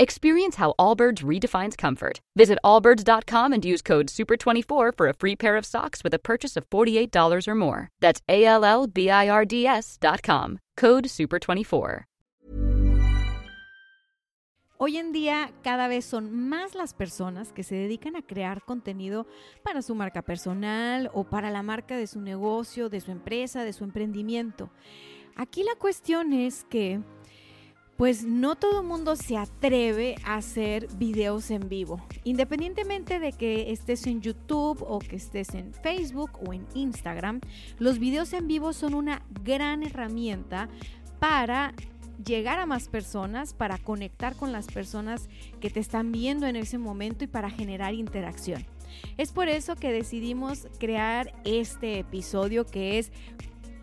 Experience how Allbirds redefines comfort. Visit allbirds.com and use code SUPER24 for a free pair of socks with a purchase of $48 or more. That's A L L B I R D S.com. Code SUPER24. Hoy en día cada vez son más las personas que se dedican a crear contenido para su marca personal o para la marca de su negocio, de su empresa, de su emprendimiento. Aquí la cuestión es que pues no todo el mundo se atreve a hacer videos en vivo. Independientemente de que estés en YouTube o que estés en Facebook o en Instagram, los videos en vivo son una gran herramienta para llegar a más personas, para conectar con las personas que te están viendo en ese momento y para generar interacción. Es por eso que decidimos crear este episodio que es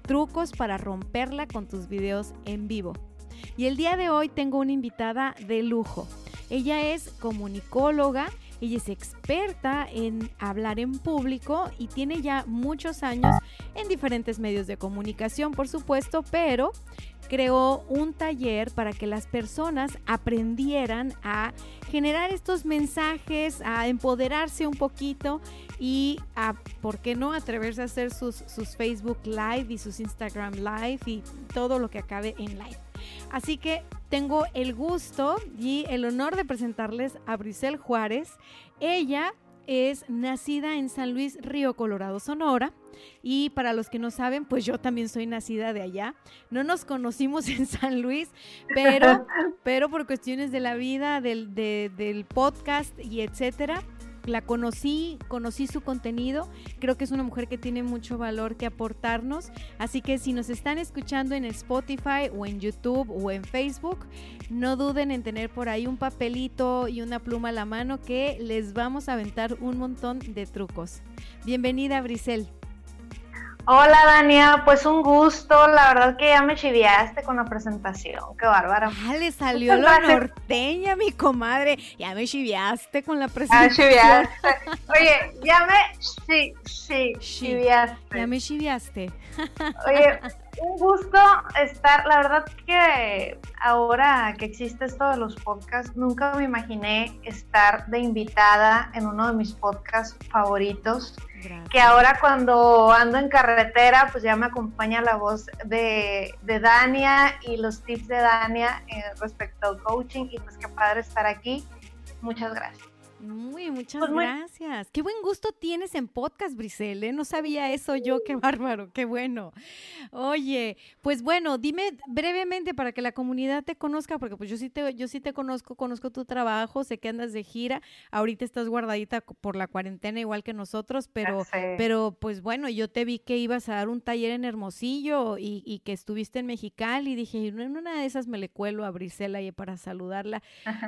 trucos para romperla con tus videos en vivo. Y el día de hoy tengo una invitada de lujo. Ella es comunicóloga, ella es experta en hablar en público y tiene ya muchos años en diferentes medios de comunicación, por supuesto, pero creó un taller para que las personas aprendieran a generar estos mensajes, a empoderarse un poquito y a, ¿por qué no?, atreverse a hacer sus, sus Facebook Live y sus Instagram Live y todo lo que acabe en live. Así que tengo el gusto y el honor de presentarles a Brisel Juárez. Ella es nacida en San Luis, Río Colorado, Sonora. Y para los que no saben, pues yo también soy nacida de allá. No nos conocimos en San Luis, pero, pero por cuestiones de la vida, del, del podcast y etcétera, la conocí, conocí su contenido, creo que es una mujer que tiene mucho valor que aportarnos, así que si nos están escuchando en Spotify o en YouTube o en Facebook, no duden en tener por ahí un papelito y una pluma a la mano que les vamos a aventar un montón de trucos. Bienvenida, Brisel. Hola Dania, pues un gusto, la verdad que ya me chiviaste con la presentación, qué bárbara. Ah, le salió la norteña, mi comadre, ya me chiviaste con la presentación. Ya chiviaste. Oye, ya me, sí, sí, chiviaste. Ya me chiviaste. Oye, un gusto estar, la verdad que ahora que existe esto de los podcasts, nunca me imaginé estar de invitada en uno de mis podcasts favoritos. Que ahora cuando ando en carretera, pues ya me acompaña la voz de, de Dania y los tips de Dania eh, respecto al coaching y pues qué padre estar aquí. Muchas gracias. Muy, muchas pues gracias. Qué buen gusto tienes en podcast, Brisele. ¿eh? No sabía eso yo, qué bárbaro, qué bueno. Oye, pues bueno, dime brevemente para que la comunidad te conozca, porque pues yo sí te, yo sí te conozco, conozco tu trabajo, sé que andas de gira, ahorita estás guardadita por la cuarentena igual que nosotros, pero, pero pues bueno, yo te vi que ibas a dar un taller en Hermosillo y, que estuviste en Mexicali y dije, en una de esas me le cuelo a Brisela y para saludarla.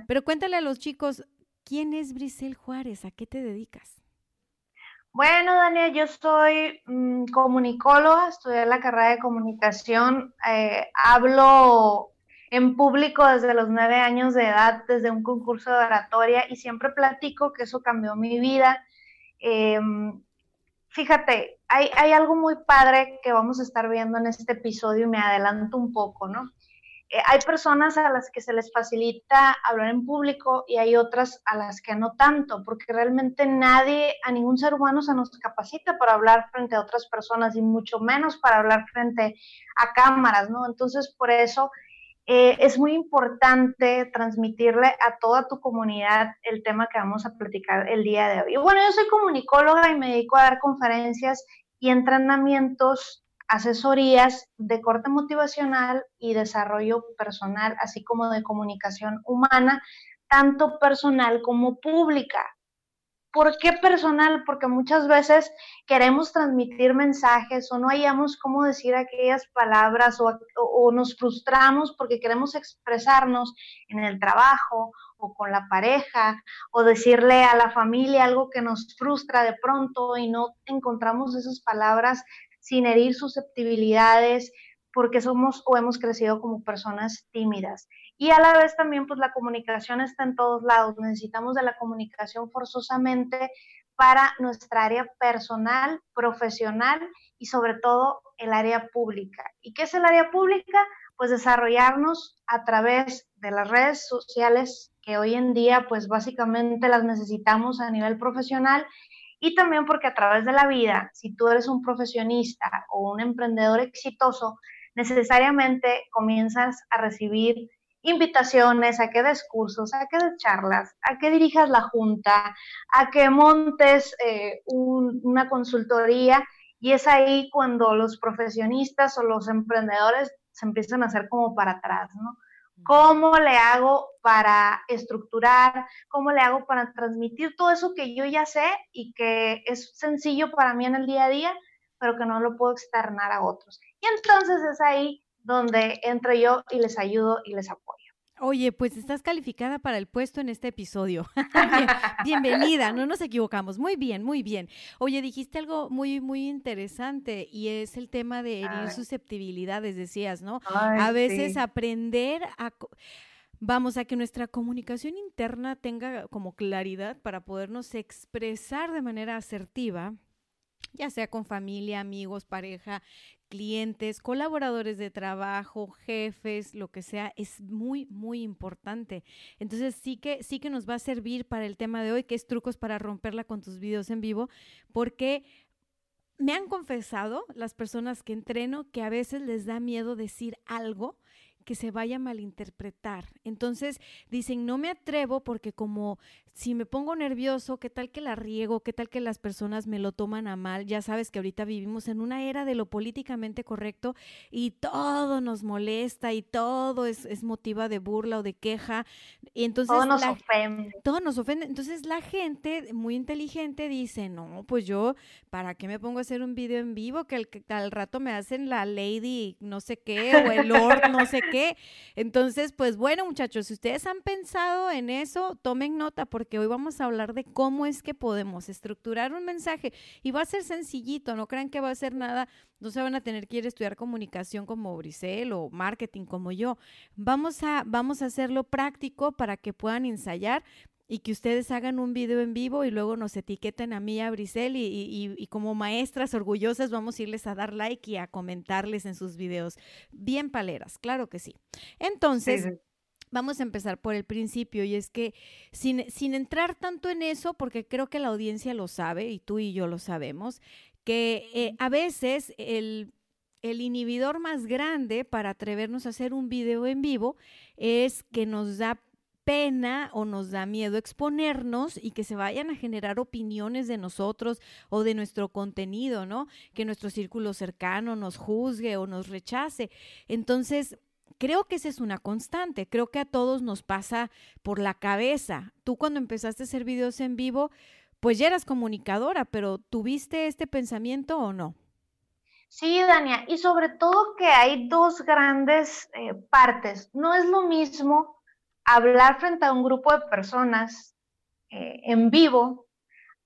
Pero cuéntale a los chicos, ¿Quién es Brisel Juárez? ¿A qué te dedicas? Bueno, Daniel, yo soy mm, comunicóloga, estudié la carrera de comunicación, eh, hablo en público desde los nueve años de edad, desde un concurso de oratoria y siempre platico que eso cambió mi vida. Em, fíjate, hay, hay algo muy padre que vamos a estar viendo en este episodio y me adelanto un poco, ¿no? Eh, hay personas a las que se les facilita hablar en público y hay otras a las que no tanto, porque realmente nadie, a ningún ser humano se nos capacita para hablar frente a otras personas y mucho menos para hablar frente a cámaras, ¿no? Entonces, por eso eh, es muy importante transmitirle a toda tu comunidad el tema que vamos a platicar el día de hoy. bueno, yo soy comunicóloga y me dedico a dar conferencias y entrenamientos asesorías de corte motivacional y desarrollo personal, así como de comunicación humana, tanto personal como pública. ¿Por qué personal? Porque muchas veces queremos transmitir mensajes o no hallamos cómo decir aquellas palabras o, nos frustramos porque queremos expresarnos en el trabajo o con la pareja o decirle a la familia algo que nos frustra de pronto y no encontramos esas palabras sin herir susceptibilidades porque somos o hemos crecido como personas tímidas. Y a la vez también, pues la comunicación está en todos lados. Necesitamos de la comunicación forzosamente para nuestra área personal, profesional y sobre todo el área pública. ¿Y qué es el área pública? Pues desarrollarnos a través de las redes sociales que hoy en día pues básicamente las necesitamos a nivel profesional y también porque a través de la vida, si tú eres un profesionista o un emprendedor exitoso, necesariamente comienzas a recibir invitaciones a que des cursos, a que des charlas, a que dirijas la junta, a que montes eh, una consultoría y es ahí cuando los profesionistas o los emprendedores se empiezan a hacer como para atrás, ¿no? ¿Cómo le hago para estructurar? ¿Cómo le hago para transmitir todo eso que yo ya sé y que es sencillo para mí en el día a día, pero que no lo puedo externar a otros? Y entonces es ahí donde entro yo y les ayudo y les apoyo. Oye, pues estás calificada para el puesto en este episodio. bienvenida, no nos equivocamos. Muy bien, muy bien. Oye, dijiste algo muy, muy interesante y es el tema de herir susceptibilidades, decías, ¿no? a veces aprender a vamos a que nuestra comunicación interna tenga como claridad para podernos expresar de manera asertiva ya sea con familia, amigos, pareja, clientes, colaboradores de trabajo, jefes, lo que sea, es muy, muy importante. Entonces sí que, sí que nos va a servir para el tema de hoy, que es trucos para romperla con tus videos en vivo, porque me han confesado las personas que entreno que a veces les da miedo decir algo que se vaya a malinterpretar. Entonces dicen, no me atrevo porque como si me pongo nervioso, ¿qué tal que la riego? ¿Qué tal que las personas me lo toman a mal? Ya sabes que ahorita vivimos en una era de lo políticamente correcto y todo nos molesta y todo es, es motiva de burla o de queja. Y entonces todo nos ofende. Todo nos ofende. Entonces la gente muy inteligente dice, no, pues yo, ¿para qué me pongo a hacer un video en vivo que, al rato me hacen la lady no sé qué o el lord no sé qué? Entonces, pues bueno muchachos, si ustedes han pensado en eso, tomen nota porque que hoy vamos a hablar de cómo es que podemos estructurar un mensaje y va a ser sencillito, no crean que va a ser nada, no se van a tener que ir a estudiar comunicación como Brisel o marketing como yo. Vamos a, vamos a hacerlo práctico para que puedan ensayar y que ustedes hagan un video en vivo y luego nos etiqueten a mí y a Brisel y, como maestras orgullosas vamos a irles a dar like y a comentarles en sus videos. Bien paleras, claro que sí. Entonces, vamos a empezar por el principio y es que sin, sin entrar tanto en eso, porque creo que la audiencia lo sabe y tú y yo lo sabemos, que eh, a veces el, el inhibidor más grande para atrevernos a hacer un video en vivo es que nos da pena o nos da miedo exponernos y que se vayan a generar opiniones de nosotros o de nuestro contenido, ¿no? Que nuestro círculo cercano nos juzgue o nos rechace. Entonces, creo que esa es una constante, creo que a todos nos pasa por la cabeza. Tú cuando empezaste a hacer videos en vivo, pues ya eras comunicadora, pero ¿tuviste este pensamiento o no? Sí, Dania, y sobre todo que hay dos grandes eh, partes. No es lo mismo hablar frente a un grupo de personas eh, en vivo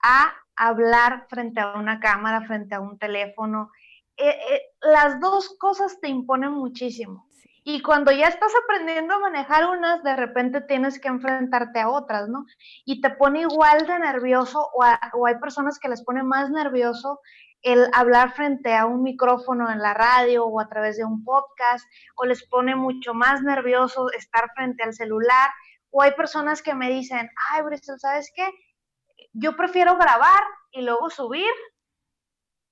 a hablar frente a una cámara, frente a un teléfono. Eh, las dos cosas te imponen muchísimo. Y cuando ya estás aprendiendo a manejar unas, de repente tienes que enfrentarte a otras, ¿no? Y te pone igual de nervioso o, hay personas que les pone más nervioso el hablar frente a un micrófono en la radio o a través de un podcast, o les pone mucho más nervioso estar frente al celular, o hay personas que me dicen, ay, Bristol, ¿sabes qué? Yo prefiero grabar y luego subir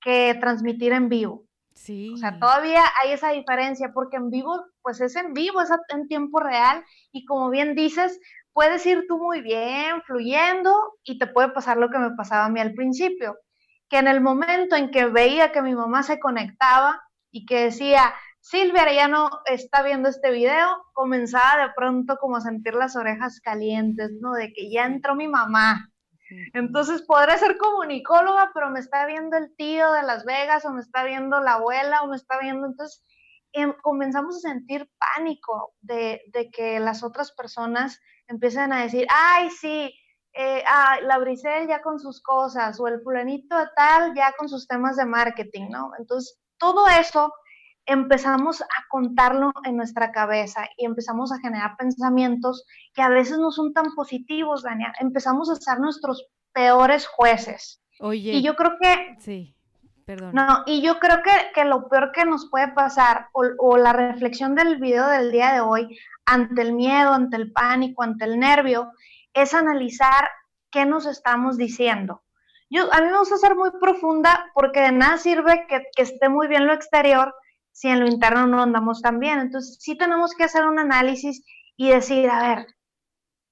que transmitir en vivo. Sí. O sea, todavía hay esa diferencia porque en vivo, pues es en vivo, es en tiempo real y como bien dices, puedes ir tú muy bien, fluyendo y te puede pasar lo que me pasaba a mí al principio, que en el momento en que veía que mi mamá se conectaba y que decía, Silvia ya no está viendo este video, comenzaba de pronto como a sentir las orejas calientes, ¿no? De que ya entró mi mamá. Entonces podré ser comunicóloga, pero me está viendo el tío de Las Vegas o me está viendo la abuela o me está viendo. Entonces em, comenzamos a sentir pánico de, que las otras personas empiecen a decir, ay, sí, eh, ah, la Brisel ya con sus cosas o el fulanito tal ya con sus temas de marketing, ¿no? Entonces todo eso empezamos a contarlo en nuestra cabeza y empezamos a generar pensamientos que a veces no son tan positivos, Daniel. Empezamos a ser nuestros peores jueces. Oye. Y yo creo que... Sí, perdón. No, y yo creo que, que lo peor que nos puede pasar, o, o, la reflexión del video del día de hoy, ante el miedo, ante el pánico, ante el nervio, es analizar qué nos estamos diciendo. Yo, a mí me gusta ser muy profunda porque de nada sirve que, que esté muy bien lo exterior si en lo interno no andamos tan bien. Entonces, sí tenemos que hacer un análisis y decir, a ver,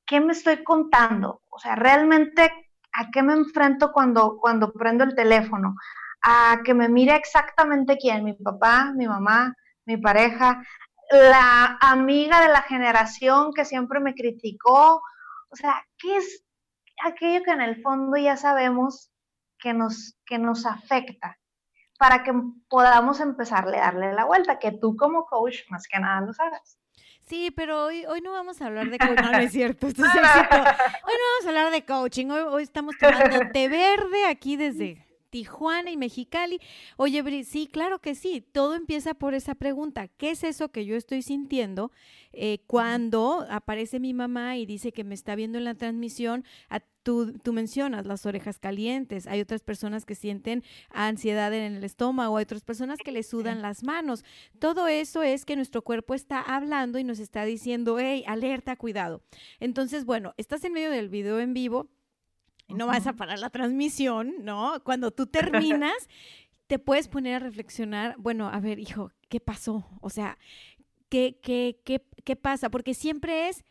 ¿qué me estoy contando? O sea, realmente, ¿a qué me enfrento cuando, cuando prendo el teléfono? A que me mire exactamente quién, mi papá, mi mamá, mi pareja, la amiga de la generación que siempre me criticó. O sea, ¿qué es aquello que en el fondo ya sabemos que nos, que nos afecta? para que podamos empezarle a darle la vuelta, que tú como coach más que nada lo hagas. Sí, pero hoy, hoy no vamos a hablar de coaching, no, es cierto, esto es Hoy no vamos a hablar de coaching, hoy, hoy estamos tomando té verde aquí desde Tijuana y Mexicali. Oye, Bri, sí, claro que sí. Todo empieza por esa pregunta. ¿Qué es eso que yo estoy sintiendo eh, cuando aparece mi mamá y dice que me está viendo en la transmisión? tú, tú, mencionas las orejas calientes. Hay otras personas que sienten ansiedad en el estómago, hay otras personas que le sudan las manos. Todo eso es que nuestro cuerpo está hablando y nos está diciendo, hey, alerta, cuidado. Entonces, bueno, estás en medio del video en vivo no vas a parar la transmisión, ¿no? Cuando tú terminas, te puedes poner a reflexionar, bueno, a ver, hijo, ¿qué pasó? O sea, ¿qué, qué, qué, qué pasa? Porque siempre es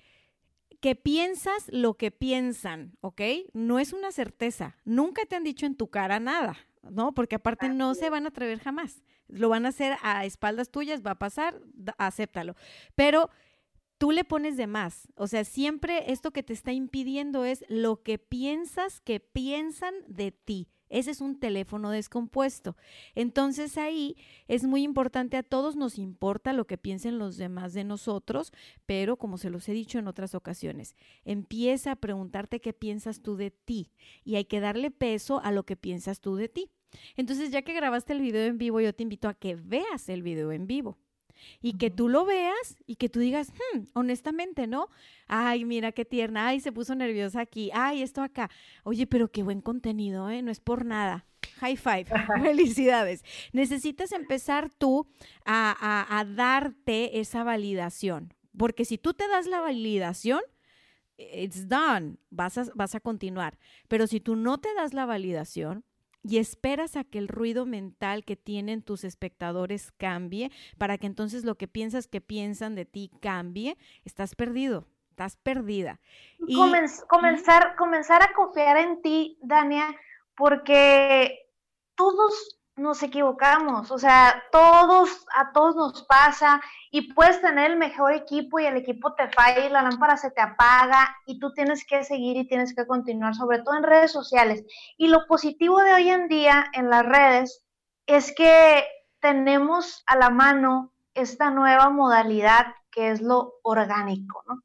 que piensas lo que piensan, ¿ok? No es una certeza. Nunca te han dicho en tu cara nada, ¿no? Porque aparte no se van a atrever jamás. Lo van a hacer a espaldas tuyas, va a pasar, acéptalo. Pero tú le pones de más. O sea, siempre esto que te está impidiendo es lo que piensas que piensan de ti. Ese es un teléfono descompuesto. Entonces ahí es muy importante, a todos nos importa lo que piensen los demás de nosotros, pero como se los he dicho en otras ocasiones, empieza a preguntarte qué piensas tú de ti y hay que darle peso a lo que piensas tú de ti. Entonces ya que grabaste el video en vivo, yo te invito a que veas el video en vivo y que tú lo veas y que tú digas, hmm, honestamente, ¿no? Ay, mira qué tierna, ay, se puso nerviosa aquí, ay, esto acá. Oye, pero qué buen contenido, ¿eh? No es por nada. High five, felicidades. Necesitas empezar tú a, a, darte esa validación, porque si tú te das la validación, it's done, vas a, vas a continuar. Pero si tú no te das la validación, y esperas a que el ruido mental que tienen tus espectadores cambie para que entonces lo que piensas que piensan de ti cambie, estás perdido, estás perdida. Y, comenzar, comenzar a confiar en ti, Dania, porque todos nos equivocamos, o sea, todos, a todos nos pasa y puedes tener el mejor equipo y el equipo te falla y la lámpara se te apaga y tú tienes que seguir y tienes que continuar, sobre todo en redes sociales. Y lo positivo de hoy en día en las redes es que tenemos a la mano esta nueva modalidad que es lo orgánico, ¿no?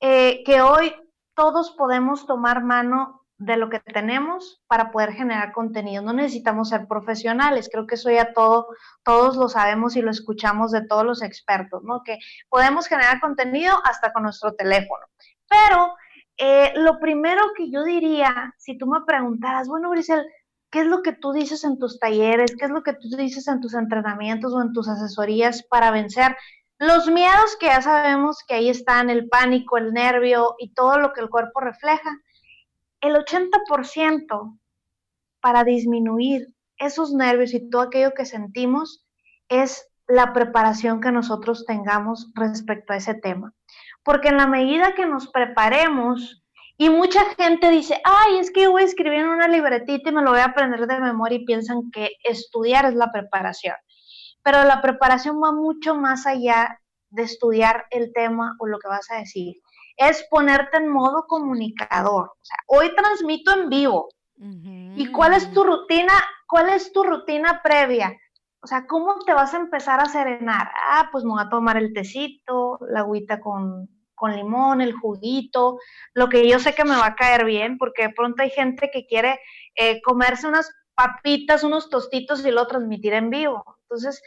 Eh, que hoy todos podemos tomar mano de lo que tenemos para poder generar contenido. No necesitamos ser profesionales, creo que eso ya todo, todos lo sabemos y lo escuchamos de todos los expertos, ¿no? Que podemos generar contenido hasta con nuestro teléfono. Pero eh, lo primero que yo diría, si tú me preguntaras, bueno, Grisel, ¿qué es lo que tú dices en tus talleres? ¿Qué es lo que tú dices en tus entrenamientos o en tus asesorías para vencer los miedos que ya sabemos que ahí están, el pánico, el nervio y todo lo que el cuerpo refleja? El 80% para disminuir esos nervios y todo aquello que sentimos es la preparación que nosotros tengamos respecto a ese tema. Porque en la medida que nos preparemos, y mucha gente dice, ay, es que yo voy a escribir en una libretita y me lo voy a aprender de memoria y piensan que estudiar es la preparación. Pero la preparación va mucho más allá de estudiar el tema o lo que vas a decir. Es ponerte en modo comunicador. O sea, hoy transmito en vivo. ¿Y cuál es tu rutina? ¿Cuál es tu rutina previa? O sea, ¿cómo te vas a empezar a serenar? Ah, pues me voy a tomar el tecito, la agüita con, con limón, el juguito, lo que yo sé que me va a caer bien, porque de pronto hay gente que quiere eh, comerse unas papitas, unos tostitos y lo transmitir en vivo. Entonces,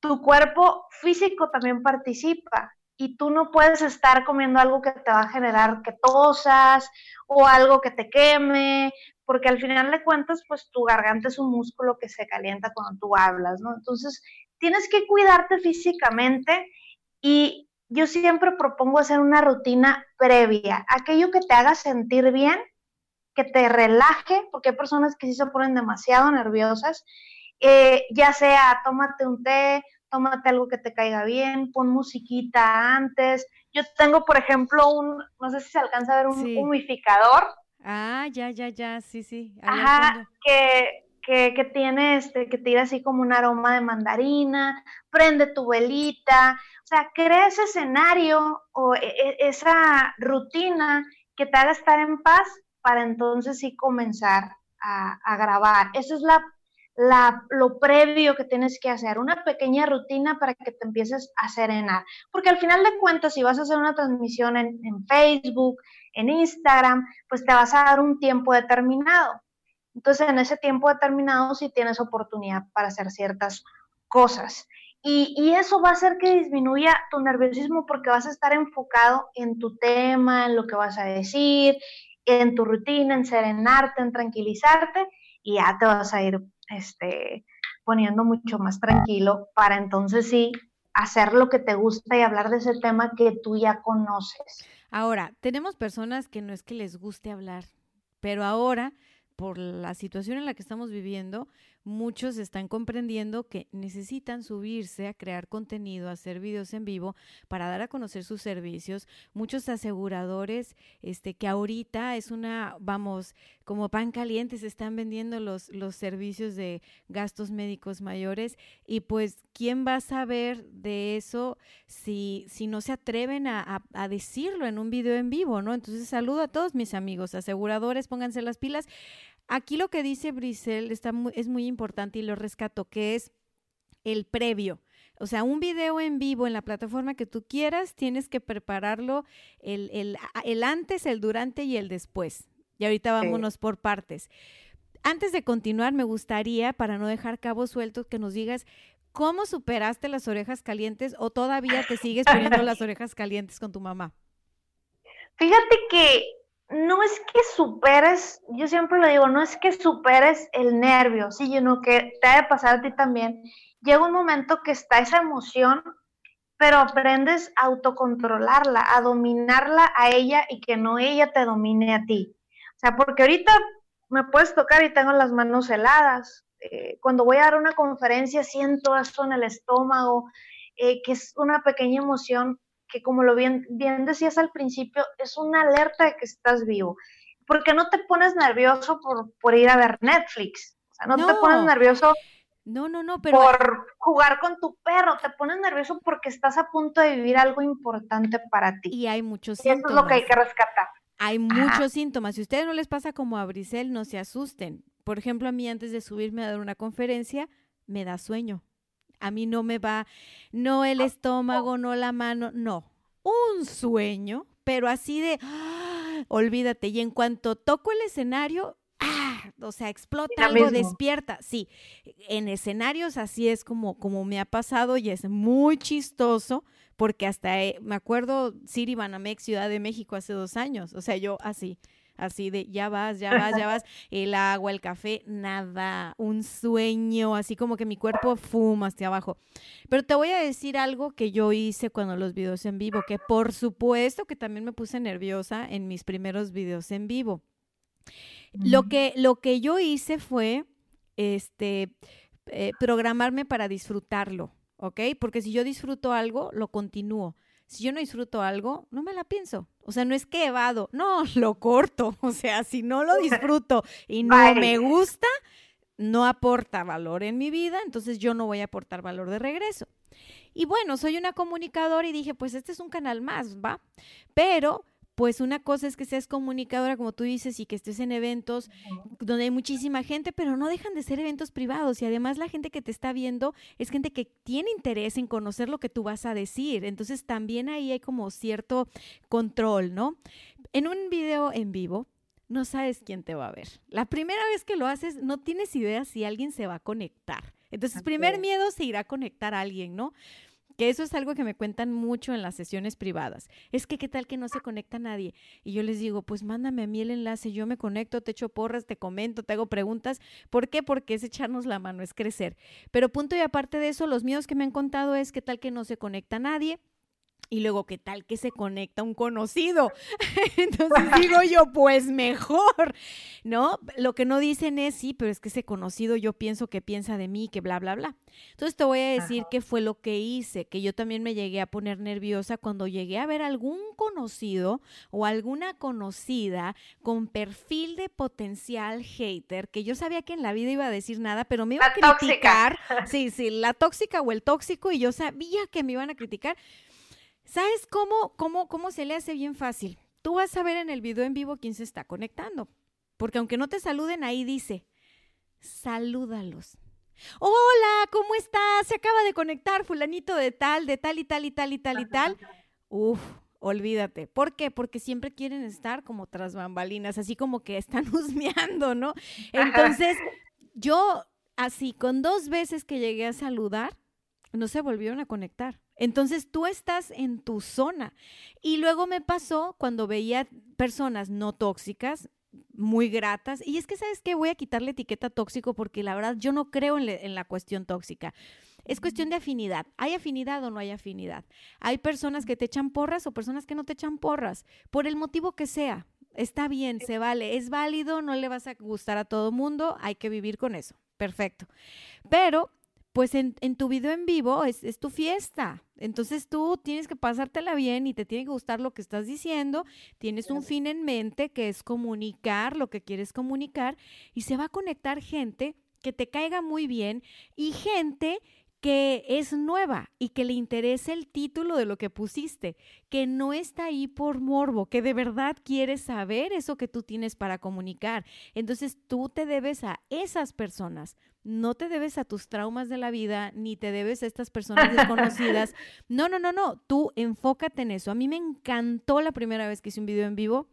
tu cuerpo físico también participa y tú no puedes estar comiendo algo que te va a generar que tosas o algo que te queme, porque al final de cuentas, pues tu garganta es un músculo que se calienta cuando tú hablas, ¿no? Entonces, tienes que cuidarte físicamente y yo siempre propongo hacer una rutina previa, aquello que te haga sentir bien, que te relaje, porque hay personas que sí se ponen demasiado nerviosas, eh, ya sea tómate un té, tómate algo que te caiga bien, pon musiquita antes. Yo tengo, por ejemplo, un, no sé si se alcanza a ver, un humificador Ah, ya, ya, ya, sí, sí. Ajá, que, que, que, tiene, este, que tira así como un aroma de mandarina, prende tu velita, o sea, crea ese escenario o e, e, esa rutina que te haga estar en paz para entonces sí comenzar a, a grabar. Esa es la lo previo que tienes que hacer, una pequeña rutina para que te empieces a serenar. Porque al final de cuentas, si vas a hacer una transmisión en, en Facebook, en Instagram, pues te vas a dar un tiempo determinado. Entonces, en ese tiempo determinado sí tienes oportunidad para hacer ciertas cosas. Y, y, eso va a hacer que disminuya tu nerviosismo porque vas a estar enfocado en tu tema, en lo que vas a decir, en tu rutina, en serenarte, en tranquilizarte y ya te vas a ir este, poniendo mucho más tranquilo para entonces sí hacer lo que te gusta y hablar de ese tema que tú ya conoces. Ahora, tenemos personas que no es que les guste hablar, pero ahora, por la situación en la que estamos viviendo, muchos están comprendiendo que necesitan subirse a crear contenido, a hacer videos en vivo para dar a conocer sus servicios. Muchos aseguradores, este, que ahorita es una, vamos, como pan caliente, se están vendiendo los, los servicios de gastos médicos mayores y pues, ¿quién va a saber de eso si, si no se atreven a, a decirlo en un video en vivo, ¿no? Entonces, saludo a todos mis amigos aseguradores, pónganse las pilas. Aquí lo que dice Brisel está es muy importante y lo rescato, que es el previo. O sea, un video en vivo en la plataforma que tú quieras, tienes que prepararlo el, el, el antes, el durante y el después. Y ahorita vámonos por partes. Antes de continuar, me gustaría, para no dejar cabos sueltos, que nos digas cómo superaste las orejas calientes o todavía te sigues poniendo las orejas calientes con tu mamá. Fíjate que no es que superes, yo siempre lo digo, no es que superes el nervio, sino que te ha de pasar a ti también. Llega un momento que está esa emoción, pero aprendes a autocontrolarla, a dominarla a ella y que no ella te domine a ti. O sea, porque ahorita me puedes tocar y tengo las manos heladas. Eh, cuando voy a dar una conferencia siento eso en el estómago, eh, que es una pequeña emoción que como lo bien, bien decías al principio, es una alerta de que estás vivo. Porque no te pones nervioso por, por ir a ver Netflix. O sea, no, te pones nervioso no, no, no, pero... Por jugar con tu perro, te pones nervioso porque estás a punto de vivir algo importante para ti. Y hay muchos síntomas. eso es lo que hay que rescatar. Hay muchos síntomas. Si a ustedes no les pasa como a Brisel, no se asusten. Por ejemplo, a mí antes de subirme a dar una conferencia, me da sueño. A mí no me va, no el estómago, no la mano, no. Un sueño, pero así de, ¡ah! olvídate. Y en cuanto toco el escenario, ¡ah! o sea, explota algo, despierta. Sí, en escenarios así es como, como me ha pasado y es muy chistoso porque hasta eh, me acuerdo Siri Banamex, Ciudad de México, hace dos años. O sea, yo así así de ya vas, ya vas, ya vas, el agua, el café, nada, un sueño, así como que mi cuerpo fuma hacia abajo. Pero te voy a decir algo que yo hice cuando los videos en vivo, que por supuesto que también me puse nerviosa en mis primeros videos en vivo. Lo que, lo que yo hice fue, este, eh, programarme para disfrutarlo, ¿ok? Porque si yo disfruto algo, lo continúo si yo no disfruto algo, no me la pienso. O sea, no es que evado, no, lo corto. O sea, si no lo disfruto y no me gusta, no aporta valor en mi vida, entonces yo no voy a aportar valor de regreso. Y bueno, soy una comunicadora y dije, pues este es un canal más, ¿va? Pero pues una cosa es que seas comunicadora, como tú dices, y que estés en eventos donde hay muchísima gente, pero no dejan de ser eventos privados. Y además la gente que te está viendo es gente que tiene interés en conocer lo que tú vas a decir. Entonces también ahí hay como cierto control, ¿no? En un video en vivo, no sabes quién te va a ver. La primera vez que lo haces, no tienes idea si alguien se va a conectar. Entonces, primer miedo se irá a conectar a alguien, ¿no? Que eso es algo que me cuentan mucho en las sesiones privadas. Es que qué tal que no se conecta nadie. Y yo les digo, pues mándame a mí el enlace, yo me conecto, te echo porras, te comento, te hago preguntas. ¿Por qué? Porque es echarnos la mano, es crecer. Pero punto y aparte de eso, los miedos que me han contado es qué tal que no se conecta nadie y luego, ¿qué tal que se conecta un conocido? Entonces digo yo, pues mejor, ¿no? Lo que no dicen es, sí, pero es que ese conocido yo pienso que piensa de mí, que bla, bla, bla. Entonces te voy a decir qué fue lo que hice, que yo también me llegué a poner nerviosa cuando llegué a ver algún conocido o alguna conocida con perfil de potencial hater, que yo sabía que en la vida iba a decir nada, pero me iba a criticar. Sí, sí, la tóxica o el tóxico, y yo sabía que me iban a criticar ¿Sabes cómo, cómo, cómo se le hace bien fácil? Tú vas a ver en el video en vivo quién se está conectando. Porque aunque no te saluden, ahí dice, salúdalos. Hola, ¿cómo estás? Se acaba de conectar fulanito de tal, de tal y tal y tal y tal y tal. Uf, olvídate. ¿Por qué? Porque siempre quieren estar como tras bambalinas, así como que están husmeando, ¿no? Entonces, yo así, con dos veces que llegué a saludar, no se volvieron a conectar. Entonces tú estás en tu zona. Y luego me pasó cuando veía personas no tóxicas, muy gratas. Y es que, ¿sabes qué? Voy a quitarle etiqueta tóxico porque la verdad yo no creo en, la cuestión tóxica. Es cuestión de afinidad. ¿Hay afinidad o no hay afinidad? Hay personas que te echan porras o personas que no te echan porras, por el motivo que sea. Está bien, se vale, es válido, no le vas a gustar a todo mundo, hay que vivir con eso. Perfecto. Pero pues en, tu video en vivo es, es, tu fiesta. Entonces tú tienes que pasártela bien y te tiene que gustar lo que estás diciendo. Tienes un fin en mente que es comunicar lo que quieres comunicar y se va a conectar gente que te caiga muy bien y gente que es nueva y que le interesa el título de lo que pusiste, que no está ahí por morbo, que de verdad quiere saber eso que tú tienes para comunicar. Entonces tú te debes a esas personas, no te debes a tus traumas de la vida, ni te debes a estas personas desconocidas. No, no, no, no, tú enfócate en eso. A mí me encantó la primera vez que hice un video en vivo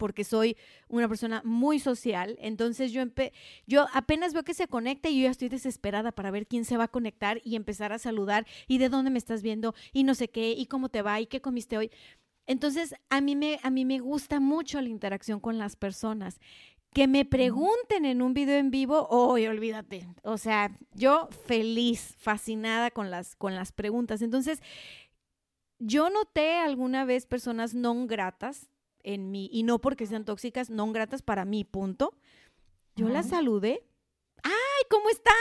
porque soy una persona muy social. Entonces yo, yo apenas veo que se conecta y yo ya estoy desesperada para ver quién se va a conectar y empezar a saludar y de dónde me estás viendo y no sé qué y cómo te va y qué comiste hoy. Entonces a mí me, a mí me gusta mucho la interacción con las personas. Que me pregunten en un video en vivo, hoy olvídate. O sea, yo feliz, fascinada con las, con las preguntas. Entonces, yo noté alguna vez personas no gratas en mí, y no porque sean tóxicas, no gratas para mí, punto. Yo la saludé. ¡Ay, cómo estás!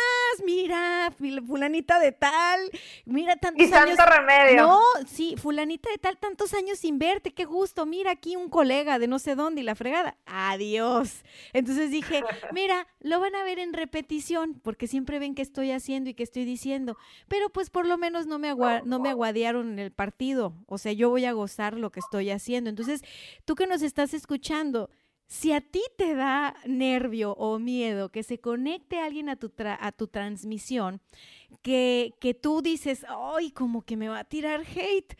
Mira, fulanita de tal, mira tantos y santo remedio. No, sí, fulanita de tal, tantos años sin verte, qué gusto. Mira aquí un colega de no sé dónde y la fregada. Adiós. Entonces dije, mira, lo van a ver en repetición porque siempre ven qué estoy haciendo y qué estoy diciendo. Pero pues por lo menos no me, no me aguadearon en el partido. O sea, yo voy a gozar lo que estoy haciendo. Entonces, tú que nos estás escuchando, si a ti te da nervio o miedo que se conecte alguien a tu, a tu transmisión, que, que tú dices, ay, como que me va a tirar hate,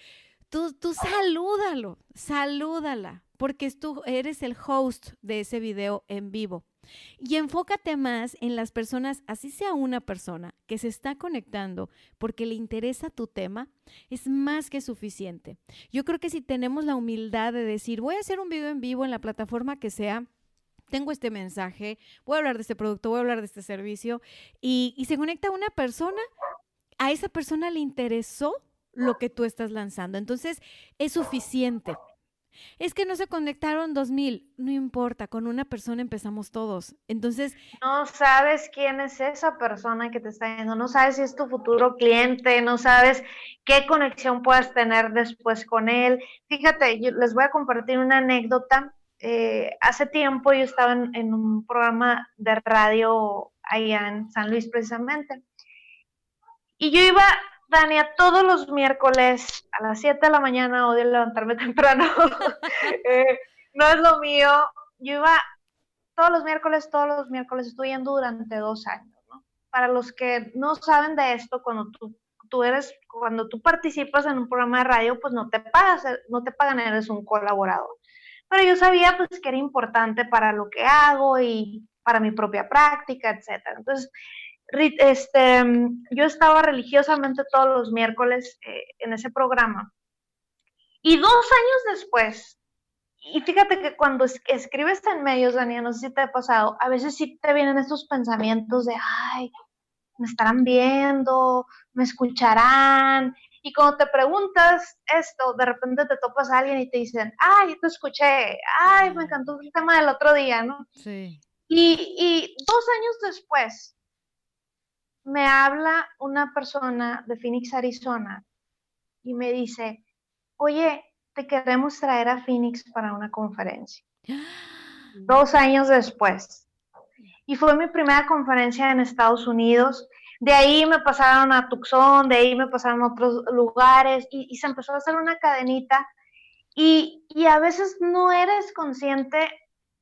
tú, tú salúdalo, salúdala, porque tú eres el host de ese video en vivo. Y enfócate más en las personas, así sea una persona que se está conectando porque le interesa tu tema, es más que suficiente. Yo creo que si tenemos la humildad de decir, voy a hacer un video en vivo en la plataforma que sea, tengo este mensaje, voy a hablar de este producto, voy a hablar de este servicio, y, y se conecta una persona, a esa persona le interesó lo que tú estás lanzando. Entonces, es suficiente. Es que no se conectaron dos mil, no importa, con una persona empezamos todos. Entonces... No sabes quién es esa persona que te está viendo, no sabes si es tu futuro cliente, no sabes qué conexión puedas tener después con él. Fíjate, yo les voy a compartir una anécdota. Eh, hace tiempo yo estaba en, un programa de radio allá en San Luis precisamente. Y yo iba, Dania, todos los miércoles a las 7 de la mañana, odio levantarme temprano, eh, no es lo mío. Yo iba todos los miércoles, todos los miércoles, estoy yendo durante dos años. Para los que no saben de esto, cuando tú, tú eres, cuando tú participas en un programa de radio, pues no te pagas, no te pagan, eres un colaborador. Pero yo sabía pues que era importante para lo que hago y para mi propia práctica, etcétera. Entonces, este, yo estaba religiosamente todos los miércoles eh, en ese programa. Y dos años después, y fíjate que cuando escribes en medios, Daniel, no sé si te ha pasado, a veces sí te vienen estos pensamientos de, ay, me estarán viendo, me escucharán. Y cuando te preguntas esto, de repente te topas a alguien y te dicen, ay, te escuché, ay, me encantó el tema del otro día, ¿no? Sí. Y, y dos años después, me habla una persona de Phoenix, Arizona, y me dice, oye, te queremos traer a Phoenix para una conferencia. Dos años después. Y fue mi primera conferencia en Estados Unidos. De ahí me pasaron a Tucson, de ahí me pasaron a otros lugares y, se empezó a hacer una cadenita. Y, a veces no eres consciente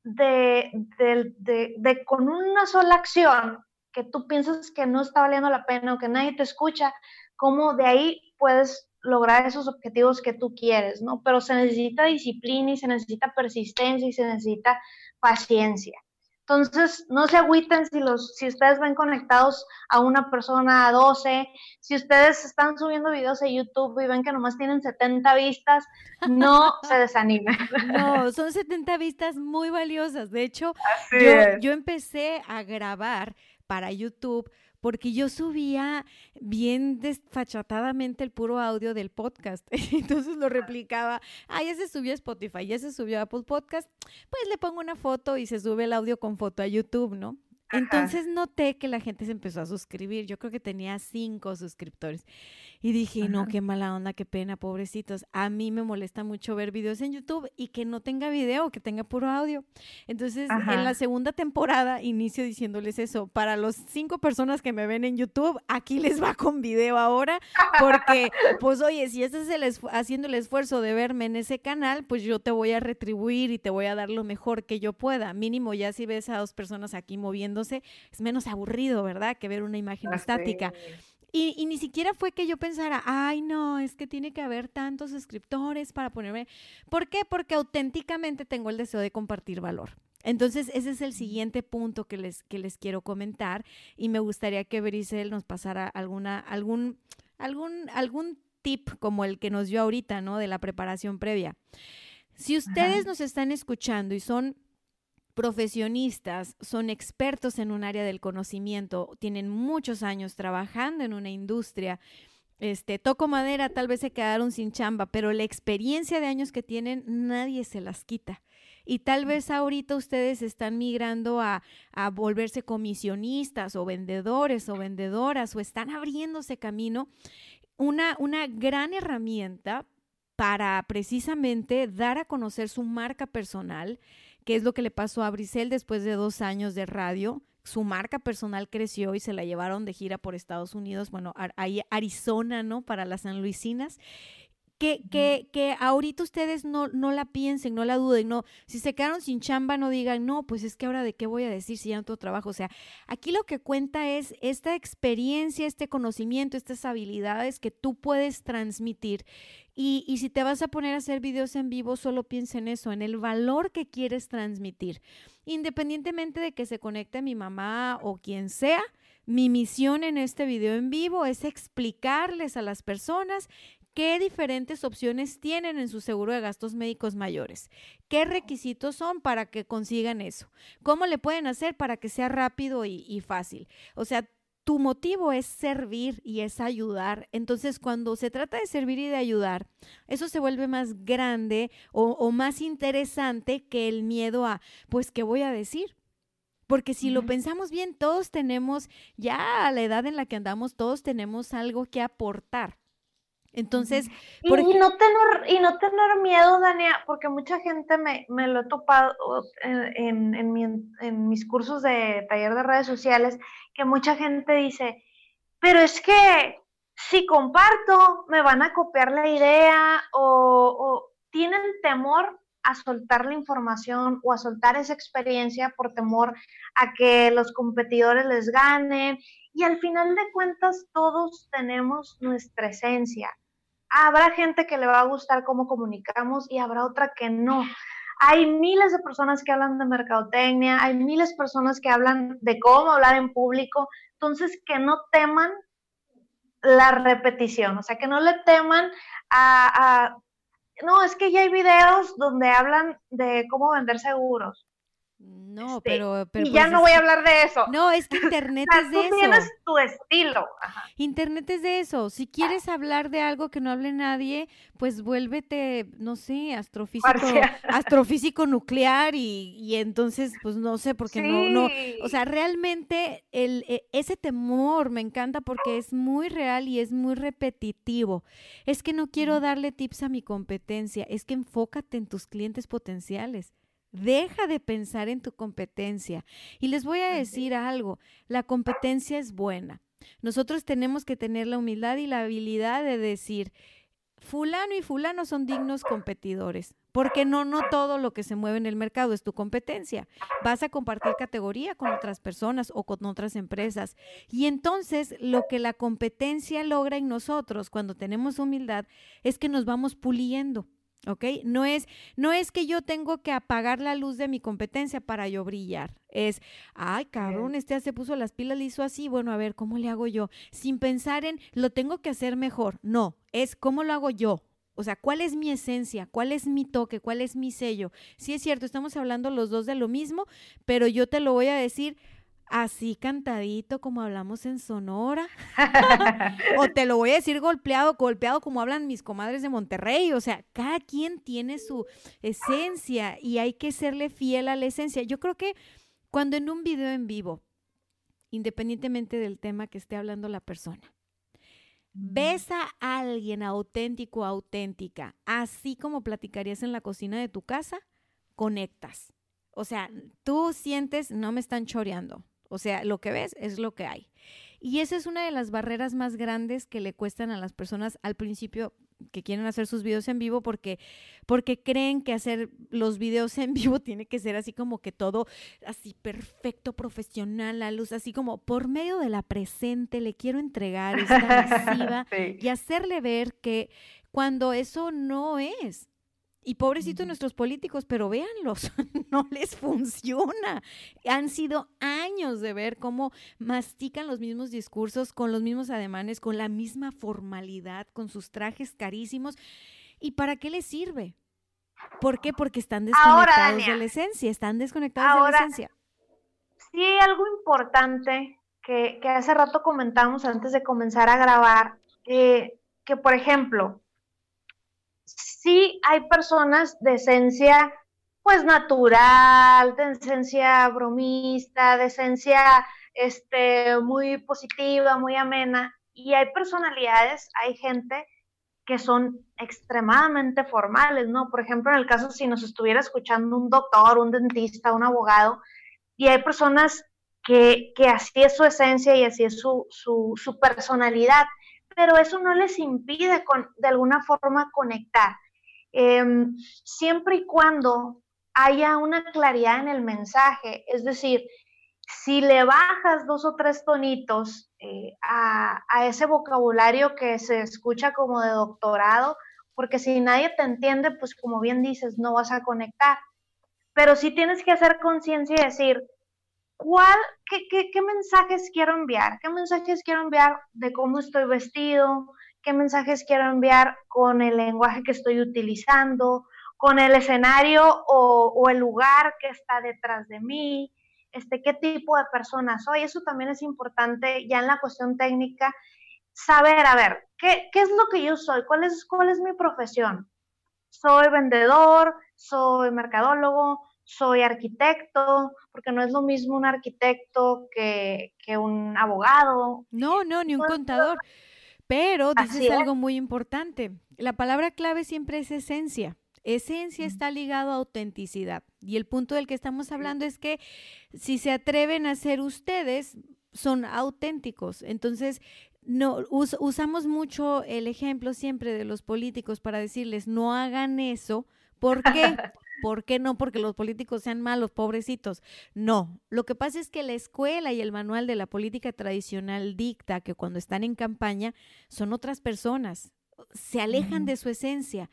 de, de, de, con una sola acción que tú piensas que no está valiendo la pena o que nadie te escucha, cómo de ahí puedes lograr esos objetivos que tú quieres, ¿no? Pero se necesita disciplina y se necesita persistencia y se necesita paciencia. Entonces, no se agüiten si, los, si ustedes ven conectados a una persona, a 12, si ustedes están subiendo videos a YouTube y ven que nomás tienen 70 vistas, no se desanimen. No, son 70 vistas muy valiosas. De hecho, yo, yo empecé a grabar para YouTube porque yo subía bien desfachatadamente el puro audio del podcast. Entonces lo replicaba, ah, ya se subió a Spotify, ya se subió a Apple Podcast, pues le pongo una foto y se sube el audio con foto a YouTube, ¿no? Entonces noté que la gente se empezó a suscribir. Yo creo que tenía cinco suscriptores. Y dije, no, qué mala onda, qué pena, pobrecitos. A mí me molesta mucho ver videos en YouTube y que no tenga video, que tenga puro audio. Entonces, en la segunda temporada inicio diciéndoles eso. Para los cinco personas que me ven en YouTube, aquí les va con video ahora, porque, pues, oye, si estás haciendo el esfuerzo de verme en ese canal, pues yo te voy a retribuir y te voy a dar lo mejor que yo pueda. Mínimo, ya si ves a dos personas aquí moviéndose, es menos aburrido, ¿verdad? Que ver una imagen estática. Y, ni siquiera fue que yo pensara, ay, no, es que tiene que haber tantos suscriptores para ponerme. ¿Por qué? Porque auténticamente tengo el deseo de compartir valor. Entonces, ese es el siguiente punto que les, que les quiero comentar y me gustaría que Brisel nos pasara alguna, algún, algún, algún tip como el que nos dio ahorita, ¿no? De la preparación previa. Si ustedes nos están escuchando y son profesionistas, son expertos en un área del conocimiento, tienen muchos años trabajando en una industria. Este, toco madera, tal vez se quedaron sin chamba, pero la experiencia de años que tienen, nadie se las quita. Y tal vez ahorita ustedes están migrando a, a volverse comisionistas o vendedores o vendedoras o están abriéndose camino. Una, una gran herramienta para precisamente dar a conocer su marca personal, qué es lo que le pasó a Brisel después de dos años de radio. Su marca personal creció y se la llevaron de gira por Estados Unidos, bueno, ahí Arizona, ¿no? Para las San Luisinas que, que, que ahorita ustedes no, no la piensen, no la duden, no, si se quedaron sin chamba, no digan, no, pues es que ahora de qué voy a decir si ya no tengo trabajo. O sea, aquí lo que cuenta es esta experiencia, este conocimiento, estas habilidades que tú puedes transmitir. Y, y si te vas a poner a hacer videos en vivo, solo piensa en eso, en el valor que quieres transmitir. Independientemente de que se conecte mi mamá o quien sea, mi misión en este video en vivo es explicarles a las personas qué diferentes opciones tienen en su seguro de gastos médicos mayores, qué requisitos son para que consigan eso, cómo le pueden hacer para que sea rápido y, fácil. O sea, tu motivo es servir y es ayudar. Entonces, cuando se trata de servir y de ayudar, eso se vuelve más grande o, o, más interesante que el miedo a, pues, ¿qué voy a decir? Porque si lo pensamos bien, todos tenemos, ya a la edad en la que andamos, todos tenemos algo que aportar. Entonces, y, no tener, y no tener miedo, Dania, porque mucha gente me, lo he topado en, en, mis cursos de taller de redes sociales, que mucha gente dice, pero es que si comparto, me van a copiar la idea o, o tienen temor a soltar la información o a soltar esa experiencia por temor a que los competidores les ganen. Y al final de cuentas todos tenemos nuestra esencia. Habrá gente que le va a gustar cómo comunicamos y habrá otra que no. Hay miles de personas que hablan de mercadotecnia, hay miles de personas que hablan de cómo hablar en público, entonces que no teman la repetición, o sea, que no le teman a, no, es que ya hay videos donde hablan de cómo vender seguros. No, este, pero, pero, Y ya pues no voy a hablar de eso. No, es que Internet es de tú tienes tu estilo. Internet es de eso. Si quieres hablar de algo que no hable nadie, pues vuélvete, no sé, astrofísico, astrofísico nuclear y, y, entonces, pues no sé, porque no, no, o sea, realmente el, e, ese temor me encanta porque es muy real y es muy repetitivo. Es que no quiero darle tips a mi competencia, es que enfócate en tus clientes potenciales. Deja de pensar en tu competencia. Y les voy a decir algo, la competencia es buena. Nosotros tenemos que tener la humildad y la habilidad de decir, fulano y fulano son dignos competidores, porque no, no todo lo que se mueve en el mercado es tu competencia. Vas a compartir categoría con otras personas o con otras empresas. Y entonces lo que la competencia logra en nosotros cuando tenemos humildad es que nos vamos puliendo. ¿Ok? No es, no es que yo tengo que apagar la luz de mi competencia para yo brillar. Es, ay, cabrón, este ya se puso las pilas, le hizo así, bueno, a ver, ¿cómo le hago yo? Sin pensar en, lo tengo que hacer mejor. No, es cómo lo hago yo. O sea, ¿cuál es mi esencia? ¿Cuál es mi toque? ¿Cuál es mi sello? Sí es cierto, estamos hablando los dos de lo mismo, pero yo te lo voy a decir así cantadito como hablamos en Sonora. o te lo voy a decir golpeado, golpeado como hablan mis comadres de Monterrey. O sea, cada quien tiene su esencia y hay que serle fiel a la esencia. Yo creo que cuando en un video en vivo, independientemente del tema que esté hablando la persona, ves a alguien auténtico, auténtica, así como platicarías en la cocina de tu casa, conectas. O sea, tú sientes, no me están choreando, o sea, lo que ves es lo que hay. Y esa es una de las barreras más grandes que le cuestan a las personas al principio que quieren hacer sus videos en vivo porque porque creen que hacer los videos en vivo tiene que ser así como que todo así perfecto, profesional, la luz, así como por medio de la presente le quiero entregar esta masiva y hacerle ver que cuando eso no es, y pobrecitos nuestros políticos, pero véanlos, no les funciona. Han sido años de ver cómo mastican los mismos discursos, con los mismos ademanes, con la misma formalidad, con sus trajes carísimos. ¿Y para qué les sirve? ¿Por qué? Porque están desconectados de la esencia, están desconectados de la esencia. Sí, algo importante que, hace rato comentamos antes de comenzar a grabar, eh, que por ejemplo, sí hay personas de esencia pues natural, de esencia bromista, de esencia este, muy positiva, muy amena, y hay personalidades, hay gente que son extremadamente formales, ¿no? Por ejemplo, en el caso si nos estuviera escuchando un doctor, un dentista, un abogado, y hay personas que, así es su esencia y así es su, su personalidad, pero eso no les impide con, de alguna forma conectar. Em, siempre y cuando haya una claridad en el mensaje, es decir, si le bajas dos o tres tonitos eh, a, ese vocabulario que se escucha como de doctorado, porque si nadie te entiende, pues como bien dices, no vas a conectar. Pero sí tienes que hacer conciencia y decir, ¿cuál, qué, qué mensajes quiero enviar? ¿Qué mensajes quiero enviar de cómo estoy vestido? Qué mensajes quiero enviar con el lenguaje que estoy utilizando, con el escenario o, el lugar que está detrás de mí, este, qué tipo de persona soy. Eso también es importante ya en la cuestión técnica, saber, a ver, ¿qué, qué es lo que yo soy? ¿Cuál es, ¿Cuál es mi profesión? ¿Soy vendedor? ¿Soy mercadólogo? soy arquitecto, porque no es lo mismo un arquitecto que, que un abogado. No, no, ni un contador. Pero dices algo muy importante. La palabra clave siempre es esencia. Esencia está ligado a autenticidad. Y el punto del que estamos hablando es que si se atreven a ser ustedes, son auténticos. Entonces, no usamos mucho el ejemplo siempre de los políticos para decirles no hagan eso. ¿Por qué? ¿Por qué no? Porque los políticos sean malos, pobrecitos. No, lo que pasa es que la escuela y el manual de la política tradicional dicta que cuando están en campaña son otras personas, se alejan de su esencia.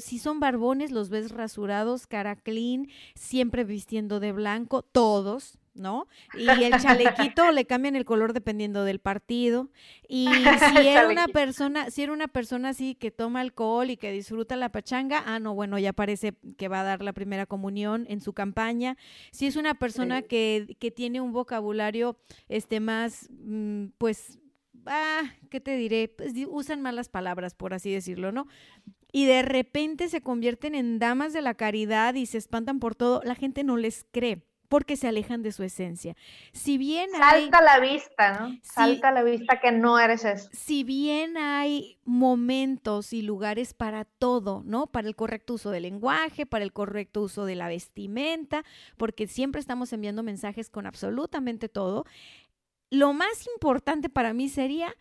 si son barbones, los ves rasurados, cara clean, siempre vistiendo de blanco, todos, ¿no? Y el chalequito le cambian el color dependiendo del partido. Y si era una persona, si era una persona así que toma alcohol y que disfruta la pachanga, ah, no, bueno, ya parece que va a dar la primera comunión en su campaña. Si es una persona que, que, tiene un vocabulario este más, mm, pues, ah, ¿qué te diré? Pues usan malas palabras, por así decirlo, ¿no? Y de repente se convierten en damas de la caridad y se espantan por todo, la gente no les cree porque se alejan de su esencia. Si bien Salta la vista, ¿no? Salta la vista que no eres eso. Si bien hay momentos y lugares para todo, ¿no? Para el correcto uso del lenguaje, para el correcto uso de la vestimenta, porque siempre estamos enviando mensajes con absolutamente todo. Lo más importante para mí sería,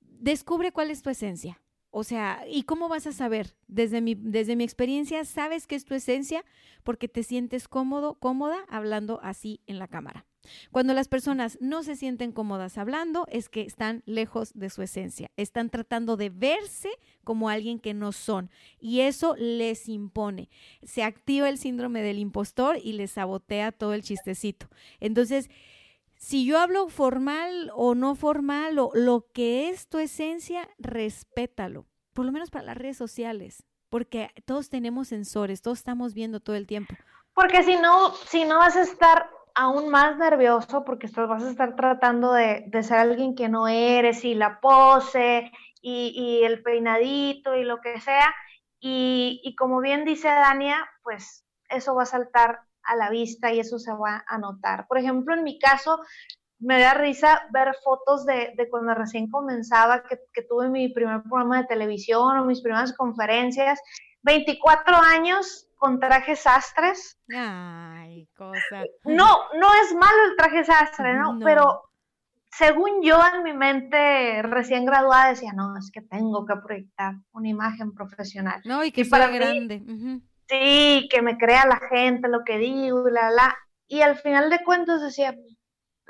descubre cuál es tu esencia. O sea, ¿y cómo vas a saber? Desde mi, desde mi experiencia, sabes que es tu esencia porque te sientes cómodo, cómoda hablando así en la cámara. Cuando las personas no se sienten cómodas hablando, es que están lejos de su esencia. Están tratando de verse como alguien que no son. Y eso les impone. Se activa el síndrome del impostor y les sabotea todo el chistecito. Entonces, si yo hablo formal o no formal, o lo que es tu esencia, respétalo. Por lo menos para las redes sociales, porque todos tenemos sensores, todos estamos viendo todo el tiempo. Porque si no, si no vas a estar aún más nervioso, porque vas a estar tratando de, de ser alguien que no eres, y la pose, y, y el peinadito, y lo que sea. Y, y como bien dice Dania, pues eso va a saltar a la vista y eso se va a notar. Por ejemplo, en mi caso, me da risa ver fotos de, cuando recién comenzaba, que, tuve mi primer programa de televisión o mis primeras conferencias. 24 años con trajes sastres. Ay, cosa. No, no es malo el traje sastre, ¿no? Pero según yo en mi mente recién graduada decía, no, es que tengo que proyectar una imagen profesional. No, y que para grande sí, que me crea la gente lo que digo la, la. Y al final de cuentas decía,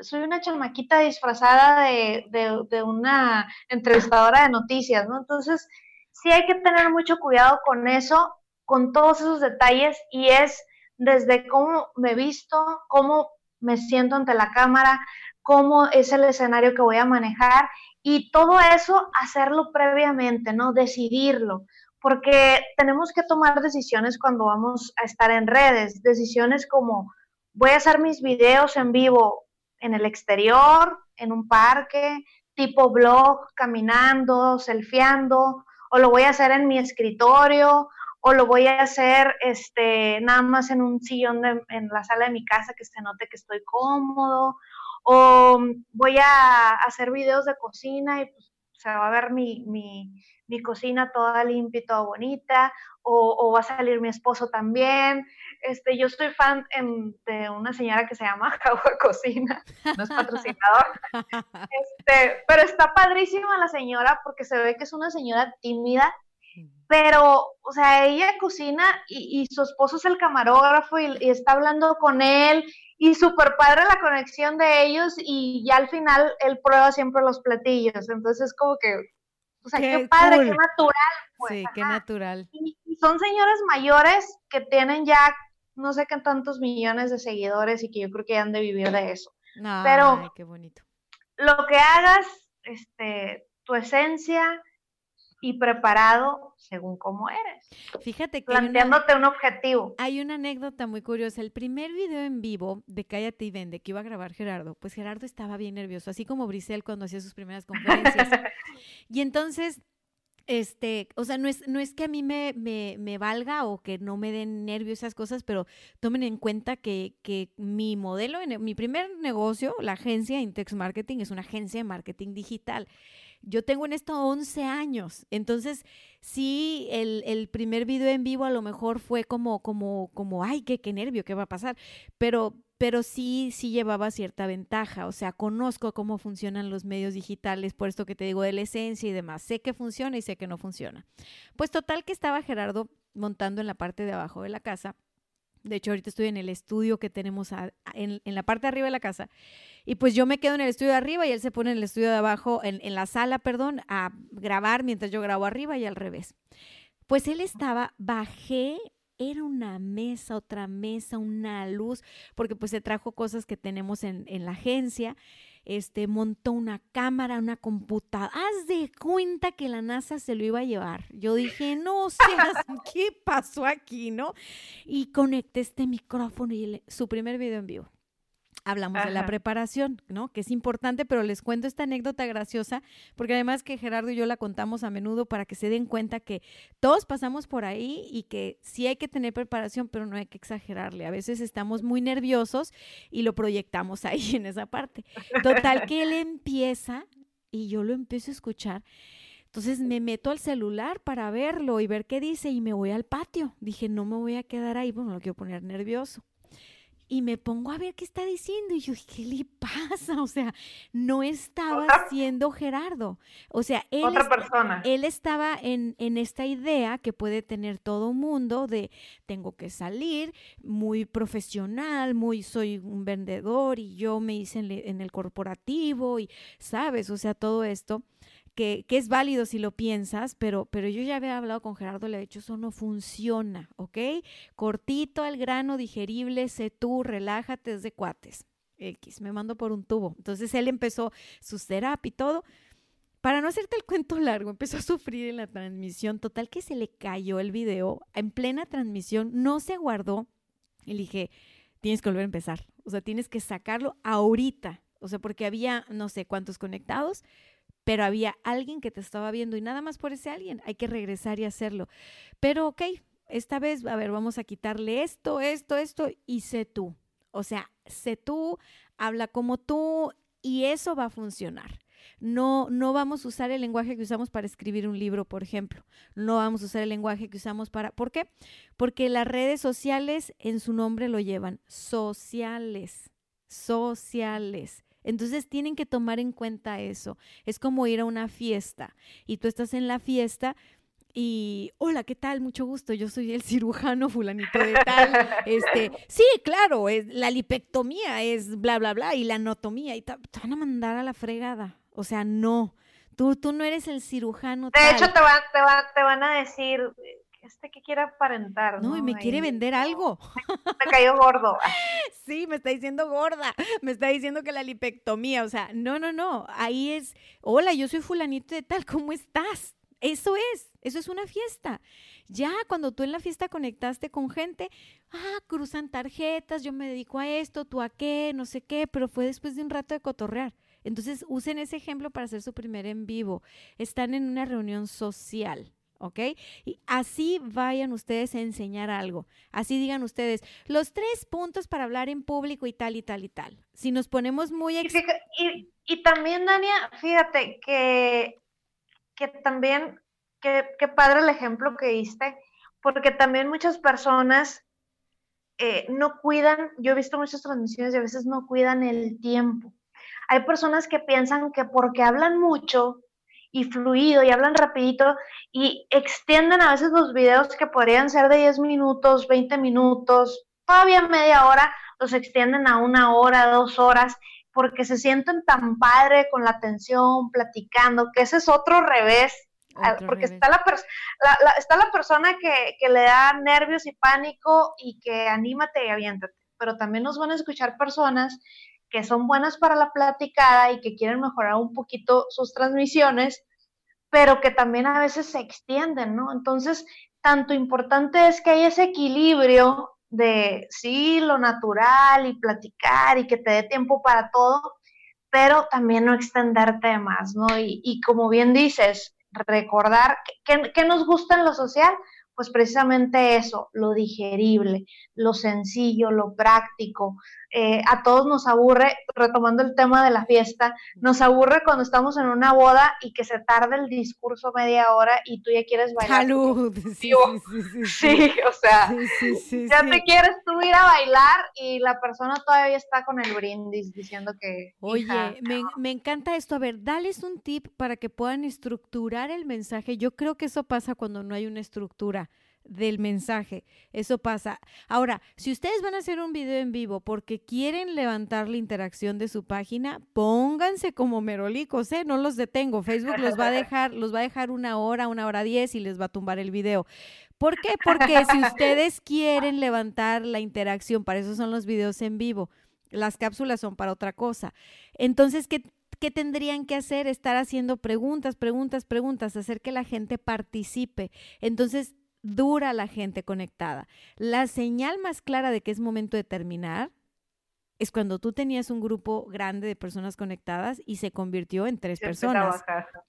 soy una chamaquita disfrazada de, de, una entrevistadora de noticias, ¿no? Entonces, sí hay que tener mucho cuidado con eso, con todos esos detalles, y es desde cómo me visto, cómo me siento ante la cámara, cómo es el escenario que voy a manejar, y todo eso hacerlo previamente, ¿no? Decidirlo porque tenemos que tomar decisiones cuando vamos a estar en redes, decisiones como voy a hacer mis videos en vivo en el exterior, en un parque, tipo blog, caminando, selfieando, o lo voy a hacer en mi escritorio, o lo voy a hacer este, nada más en un sillón en la sala de mi casa que se note que estoy cómodo, o voy a hacer videos de cocina y pues se va a ver mi, mi cocina toda limpia y toda bonita, o, va a salir mi esposo también. Este, yo soy fan de una señora que se llama Jagua Cocina, no es patrocinador, este, pero está padrísima la señora porque se ve que es una señora tímida, pero, o sea, ella cocina y, su esposo es el camarógrafo y, y está hablando con él y súper padre la conexión de ellos y ya al final él prueba siempre los platillos, entonces como que o sea, qué, padre, qué natural. Pues, sí, qué natural. Y, son señores mayores que tienen ya no sé qué tantos millones de seguidores y que yo creo que han de vivir de eso. No, Pero qué bonito. Lo que hagas, este, tu esencia, y preparado según cómo eres. Fíjate que. Planteándote un objetivo. Hay una anécdota muy curiosa. El primer video en vivo de Cállate y Vende que iba a grabar Gerardo, pues Gerardo estaba bien nervioso, así como Brisel cuando hacía sus primeras conferencias. y entonces este, o sea, no es, no es que a mí me, me, me, valga o que no me den nervios esas cosas, pero tomen en cuenta que, que mi modelo, mi primer negocio, la agencia Intex Marketing, es una agencia de marketing digital. Yo tengo en esto 11 años, entonces sí, el, el, primer video en vivo a lo mejor fue como, como, como, ay, qué, qué nervio, qué va a pasar, pero, pero sí, sí llevaba cierta ventaja, o sea, conozco cómo funcionan los medios digitales, por esto que te digo de la esencia y demás, sé que funciona y sé que no funciona. Pues total que estaba Gerardo montando en la parte de abajo de la casa de hecho, ahorita estoy en el estudio que tenemos en, la parte de arriba de la casa. Y pues yo me quedo en el estudio de arriba y él se pone en el estudio de abajo, en, en la sala, perdón, a grabar mientras yo grabo arriba y al revés. Pues él estaba, bajé era una mesa, otra mesa, una luz, porque pues se trajo cosas que tenemos en, en, la agencia este, montó una cámara, una computadora. Haz de cuenta que la NASA se lo iba a llevar. Yo dije, no sé ¿qué pasó aquí, no? Y conecté este micrófono y su primer video en vivo hablamos de la preparación, ¿no? Que es importante, pero les cuento esta anécdota graciosa, porque además que Gerardo y yo la contamos a menudo para que se den cuenta que todos pasamos por ahí y que sí hay que tener preparación, pero no hay que exagerarle. A veces estamos muy nerviosos y lo proyectamos ahí en esa parte. Total que él empieza y yo lo empiezo a escuchar. Entonces me meto al celular para verlo y ver qué dice y me voy al patio. Dije, no me voy a quedar ahí, bueno, lo quiero poner nervioso y me pongo a ver qué está diciendo y yo, ¿qué le pasa? O sea, no estaba siendo Gerardo. O sea, él, Otra persona. él estaba en, en, esta idea que puede tener todo mundo de tengo que salir, muy profesional, muy soy un vendedor y yo me hice en, en el corporativo y, ¿sabes? O sea, todo esto que, es válido si lo piensas, pero, pero yo ya había hablado con Gerardo, le he dicho, eso no funciona, ¿ok? Cortito al grano, digerible, sé tú, relájate, es de cuates. X, me mando por un tubo. Entonces él empezó su terapia y todo. Para no hacerte el cuento largo, empezó a sufrir en la transmisión. Total que se le cayó el video en plena transmisión, no se guardó. Y le dije, tienes que volver a empezar. O sea, tienes que sacarlo ahorita. O sea, porque había no sé cuántos conectados pero había alguien que te estaba viendo y nada más por ese alguien hay que regresar y hacerlo. Pero ok, esta vez, a ver, vamos a quitarle esto, esto, esto y sé tú. O sea, sé tú, habla como tú y eso va a funcionar. No, no vamos a usar el lenguaje que usamos para escribir un libro, por ejemplo. No vamos a usar el lenguaje que usamos para... ¿Por qué? Porque las redes sociales en su nombre lo llevan. Sociales. Sociales. Entonces tienen que tomar en cuenta eso. Es como ir a una fiesta y tú estás en la fiesta y hola, ¿qué tal? Mucho gusto. Yo soy el cirujano fulanito de tal. Este, sí, claro, es la lipectomía es bla bla bla y la anatomía y te van a mandar a la fregada. O sea, no. Tú, tú no eres el cirujano. De hecho, te, te, te van a decir, este que quiere aparentar. No, y me quiere vender algo. Me cayó gordo. sí, me está diciendo gorda, me está diciendo que la lipectomía, o sea, no, no, no, ahí es, hola, yo soy fulanito de tal, ¿cómo estás? Eso es, eso es una fiesta. Ya cuando tú en la fiesta conectaste con gente, ah, cruzan tarjetas, yo me dedico a esto, tú a qué, no sé qué, pero fue después de un rato de cotorrear. Entonces usen ese ejemplo para hacer su primer en vivo. Están en una reunión social. ¿Ok? Y así vayan ustedes a enseñar algo. Así digan ustedes, los tres puntos para hablar en público y tal y tal y tal. Si nos ponemos muy... Y, y, también, Dania, fíjate que, que también, qué padre el ejemplo que diste, porque también muchas personas eh, no cuidan, yo he visto muchas transmisiones y a veces no cuidan el tiempo. Hay personas que piensan que porque hablan mucho, y fluido y hablan rapidito y extienden a veces los videos que podrían ser de 10 minutos, 20 minutos, todavía media hora, los extienden a una hora, dos horas, porque se sienten tan padre con la atención, platicando, que ese es otro revés, porque Está, la, está la persona que, que le da nervios y pánico y que anímate y aviéntate, pero también nos van a escuchar personas que son buenas para la platicada y que quieren mejorar un poquito sus transmisiones, pero que también a veces se extienden, ¿no? Entonces, tanto importante es que haya ese equilibrio de, sí, lo natural y platicar y que te dé tiempo para todo, pero también no extenderte más, ¿no? Y, como bien dices, recordar que, nos gusta en lo social, pues precisamente eso, lo digerible, lo sencillo, lo práctico. Eh, a todos nos aburre, retomando el tema de la fiesta, nos aburre cuando estamos en una boda y que se tarda el discurso media hora y tú ya quieres bailar. Salud. Sí, sí, o sea, ya te quieres tú ir a bailar y la persona todavía está con el brindis diciendo que... Oye, me, me encanta esto. A ver, dales un tip para que puedan estructurar el mensaje. Yo creo que eso pasa cuando no hay una estructura del mensaje. Eso pasa. Ahora, si ustedes van a hacer un video en vivo porque quieren levantar la interacción de su página, pónganse como merolicos, ¿eh? No los detengo. Facebook los va a dejar, los va a dejar una hora, una hora diez y les va a tumbar el video. ¿Por qué? Porque si ustedes quieren levantar la interacción, para eso son los videos en vivo. Las cápsulas son para otra cosa. Entonces, ¿qué, ¿qué tendrían que hacer? Estar haciendo preguntas, preguntas, preguntas, hacer que la gente participe. Entonces, dura la gente conectada. La señal más clara de que es momento de terminar es cuando tú tenías un grupo grande de personas conectadas y se convirtió en tres personas.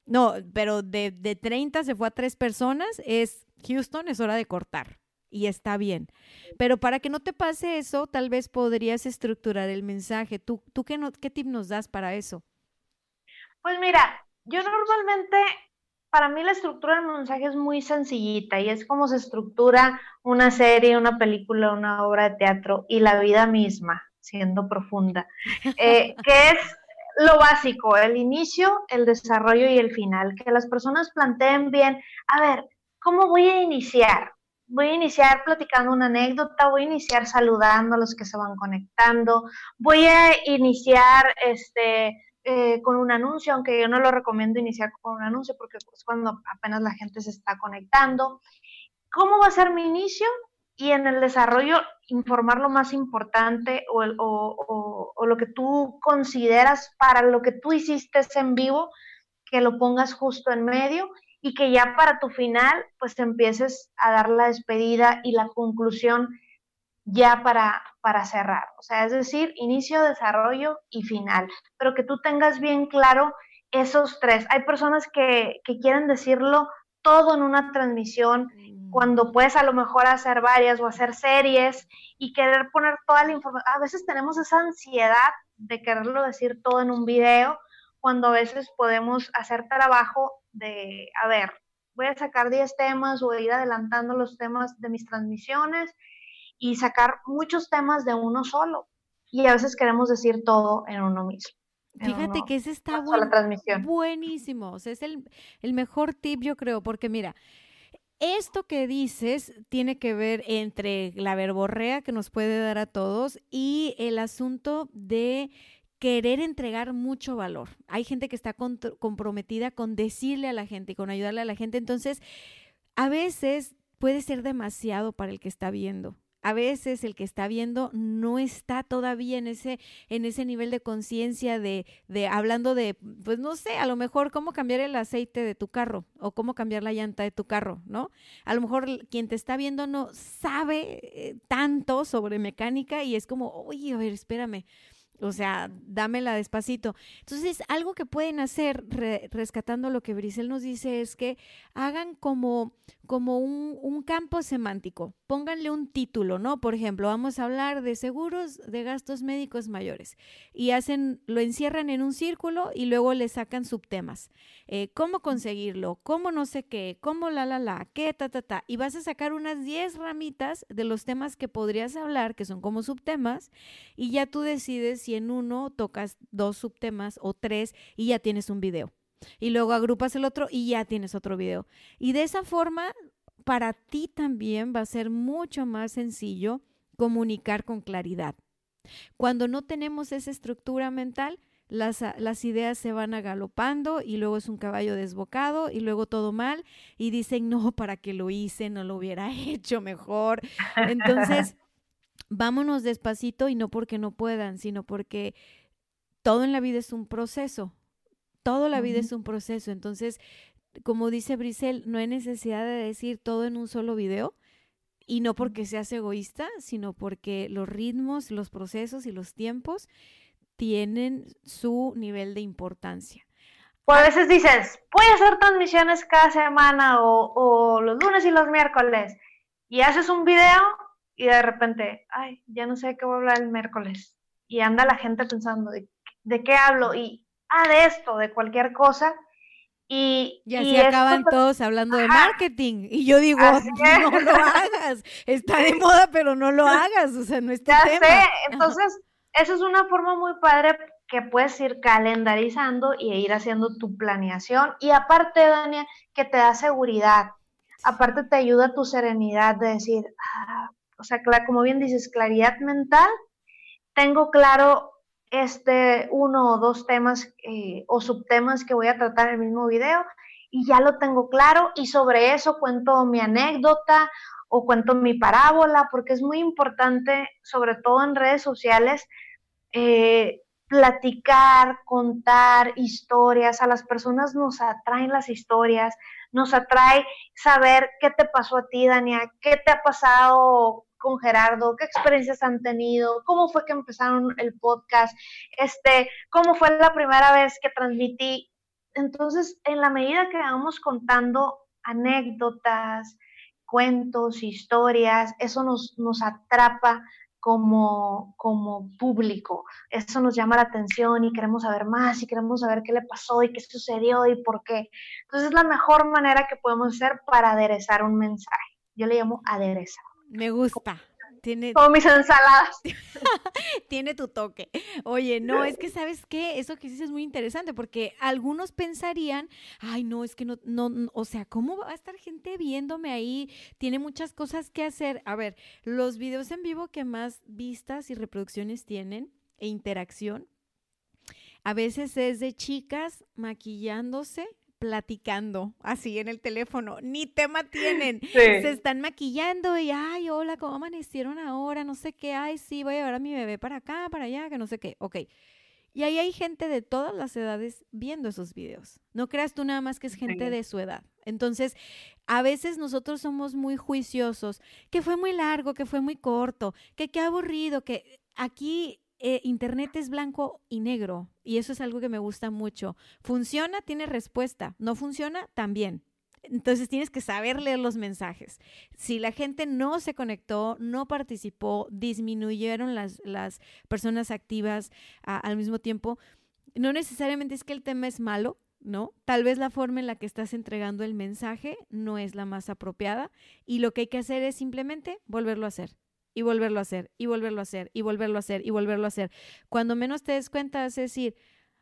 No, pero de, de 30 se fue a tres personas, es Houston, es hora de cortar y está bien. Pero para que no te pase eso, tal vez podrías estructurar el mensaje. ¿Tú, tú qué, no, qué tip nos das para eso? Pues mira, yo normalmente para mí la estructura del mensaje es muy sencillita y es como se estructura una serie, una película, una obra de teatro y la vida misma, siendo profunda, eh, que es lo básico, el inicio, el desarrollo y el final, que las personas planteen bien, a ver, ¿cómo voy a iniciar? Voy a iniciar platicando una anécdota, voy a iniciar saludando a los que se van conectando, voy a iniciar este eh, con un anuncio, aunque yo no lo recomiendo iniciar con un anuncio porque es cuando apenas la gente se está conectando. ¿Cómo va a ser mi inicio? Y en el desarrollo informar lo más importante o, o, o, lo que tú consideras para lo que tú hiciste en vivo, que lo pongas justo en medio y que ya para tu final pues empieces a dar la despedida y la conclusión ya para, para cerrar. O sea, es decir, inicio, desarrollo y final. Pero que tú tengas bien claro esos tres. Hay personas que, que quieren decirlo todo en una transmisión, mm. cuando puedes a lo mejor hacer varias o hacer series y querer poner toda la información. A veces tenemos esa ansiedad de quererlo decir todo en un video, cuando a veces podemos hacer trabajo de, a ver, voy a sacar 10 temas o ir adelantando los temas de mis transmisiones y sacar muchos temas de uno solo. Y a veces queremos decir todo en uno mismo. Fíjate que ese está buenísimo. O sea, es el, el mejor tip, yo creo, porque mira, esto que dices tiene que ver entre la verborrea que nos puede dar a todos y el asunto de querer entregar mucho valor. Hay gente que está comprometida con decirle a la gente y con ayudarle a la gente. Entonces, a veces puede ser demasiado para el que está viendo a veces el que está viendo no está todavía en ese, en ese nivel de conciencia de, de, hablando de, pues no sé, a lo mejor cómo cambiar el aceite de tu carro o cómo cambiar la llanta de tu carro, ¿no? A lo mejor quien te está viendo no sabe eh, tanto sobre mecánica y es como, oye, a ver, espérame. O sea, dámela despacito. Entonces, algo que pueden hacer, rescatando lo que Brisel nos dice, es que hagan como, como un, un, campo semántico. Pónganle un título, ¿no? Por ejemplo, vamos a hablar de seguros de gastos médicos mayores. Y hacen, lo encierran en un círculo y luego le sacan subtemas. Eh, ¿Cómo conseguirlo? ¿Cómo no sé qué? ¿Cómo la, la, la? ¿Qué, ta, ta, ta? Y vas a sacar unas 10 ramitas de los temas que podrías hablar, que son como subtemas, y ya tú decides si en uno tocas dos subtemas o tres y ya tienes un video. Y luego agrupas el otro y ya tienes otro video. Y de esa forma, para ti también va a ser mucho más sencillo comunicar con claridad. Cuando no tenemos esa estructura mental, las, las, ideas se van agalopando y luego es un caballo desbocado y luego todo mal y dicen, no, ¿para qué lo hice? No lo hubiera hecho mejor. Entonces, vámonos despacito y no porque no puedan, sino porque todo en la vida es un proceso. Todo la vida es un proceso. Entonces, como dice Brisel, no hay necesidad de decir todo en un solo video. Y no porque seas egoísta, sino porque los ritmos, los procesos y los tiempos tienen su nivel de importancia. O a veces dices, voy a hacer transmisiones cada semana o, o los lunes y los miércoles. Y haces un video y de repente, ay, ya no sé qué voy a hablar el miércoles. Y anda la gente pensando, ¿de, de qué hablo? Y, ah, de esto, de cualquier cosa. Y, y así acaban todos hablando de marketing. Y yo digo, no lo hagas. Está de moda, pero no lo hagas. O sea, no es ya sé. Entonces, eso es una forma muy padre que puedes ir calendarizando y ir haciendo tu planeación. Y aparte, Dania, que te da seguridad. Aparte, te ayuda tu serenidad de decir, ah, o sea, como bien dices, claridad mental. Tengo claro este uno o dos temas eh, o subtemas que voy a tratar en el mismo video y ya lo tengo claro y sobre eso cuento mi anécdota o cuento mi parábola porque es muy importante, sobre todo en redes sociales, eh, platicar, contar historias. A las personas nos atraen las historias, nos atrae saber qué te pasó a ti, Dania, qué te ha pasado con Gerardo, qué experiencias han tenido, cómo fue que empezaron el podcast, este, cómo fue la primera vez que transmití. Entonces, en la medida que vamos contando anécdotas, cuentos, historias, eso nos, nos atrapa como, como público. Eso nos llama la atención y queremos saber más y queremos saber qué le pasó y qué sucedió y por qué. Entonces es la mejor manera que podemos hacer para aderezar un mensaje. Yo le llamo aderezar. Me gusta. Tiene... Como mis ensaladas. Tiene tu toque. Oye, no, es que sabes qué, eso que dices es muy interesante porque algunos pensarían, ay, no, es que no, no, o sea, ¿cómo va a estar gente viéndome ahí? Tiene muchas cosas que hacer. A ver, los videos en vivo que más vistas y reproducciones tienen e interacción, a veces es de chicas maquillándose platicando así en el teléfono, ni tema tienen, se están maquillando y, ay, hola, ¿cómo amanecieron ahora? No sé qué, ay, sí, voy a llevar a mi bebé para acá, para allá, que no sé qué, ok. Y ahí hay gente de todas las edades viendo esos videos. No creas tú nada más que es gente de su edad. Entonces, a veces nosotros somos muy juiciosos, que fue muy largo, que fue muy corto, que qué aburrido, que aquí eh, Internet es blanco y negro y eso es algo que me gusta mucho. Funciona, tiene respuesta. No funciona, también. Entonces tienes que saber leer los mensajes. Si la gente no se conectó, no participó, disminuyeron las, las personas activas al mismo tiempo, no necesariamente es que el tema es malo, ¿no? Tal vez la forma en la que estás entregando el mensaje no es la más apropiada y lo que hay que hacer es simplemente volverlo a hacer y volverlo a hacer, y volverlo a hacer, y volverlo a hacer, y volverlo a hacer. Cuando menos te des cuenta, es decir,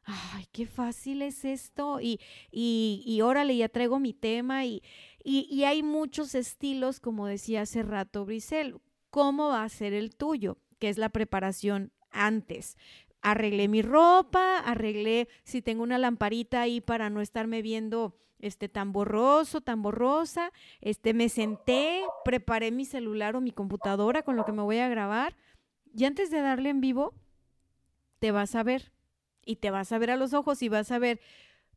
ay, qué fácil es esto, y, y, y órale, ya traigo mi tema, y, y, y hay muchos estilos, como decía hace rato Brisel, ¿cómo va a ser el tuyo? Que es la preparación antes arreglé mi ropa, arreglé si tengo una lamparita ahí para no estarme viendo este tan borroso, tan borrosa, este me senté, preparé mi celular o mi computadora con lo que me voy a grabar y antes de darle en vivo te vas a ver y te vas a ver a los ojos y vas a ver,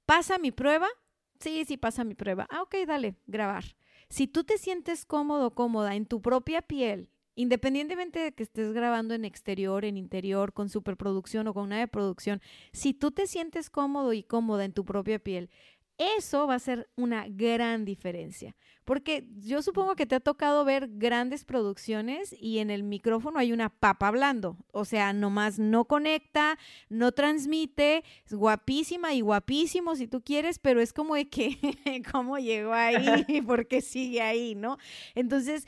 ¿pasa mi prueba? Sí, sí pasa mi prueba. Ah, ok, dale, grabar. Si tú te sientes cómodo, cómoda en tu propia piel, independientemente de que estés grabando en exterior, en interior, con superproducción o con una de producción, si tú te sientes cómodo y cómoda en tu propia piel, eso va a ser una gran diferencia. Porque yo supongo que te ha tocado ver grandes producciones y en el micrófono hay una papa hablando. O sea, nomás no conecta, no transmite, es guapísima y guapísimo si tú quieres, pero es como de que, ¿cómo llegó ahí? y ¿Por qué sigue ahí? ¿No? Entonces,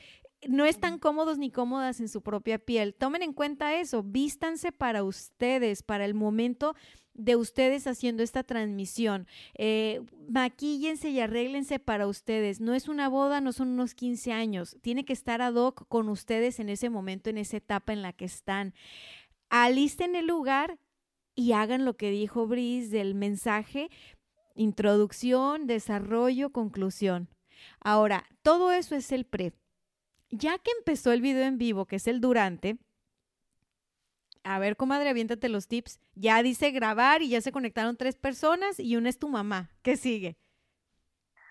no están cómodos ni cómodas en su propia piel. Tomen en cuenta eso, vístanse para ustedes, para el momento de ustedes haciendo esta transmisión. Eh, maquíllense y arréglense para ustedes. No es una boda, no son unos 15 años. Tiene que estar ad hoc con ustedes en ese momento, en esa etapa en la que están. Alisten el lugar y hagan lo que dijo Brice del mensaje, introducción, desarrollo, conclusión. Ahora, todo eso es el pre. Ya que empezó el video en vivo, que es el durante, a ver, comadre, aviéntate los tips. Ya dice grabar y ya se conectaron tres personas y una es tu mamá. ¿Qué sigue?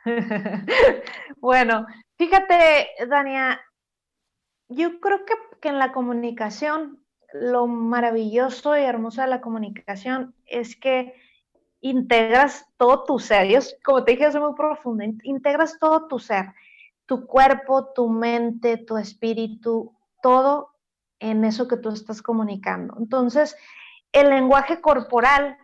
bueno, fíjate, Dania, yo creo que, que, en la comunicación, lo maravilloso y hermoso de la comunicación es que integras todo tu ser. Yo, como te dije, es muy profundo. Integras todo tu ser, tu cuerpo, tu mente, tu espíritu, todo en eso que tú estás comunicando. Entonces, el lenguaje corporal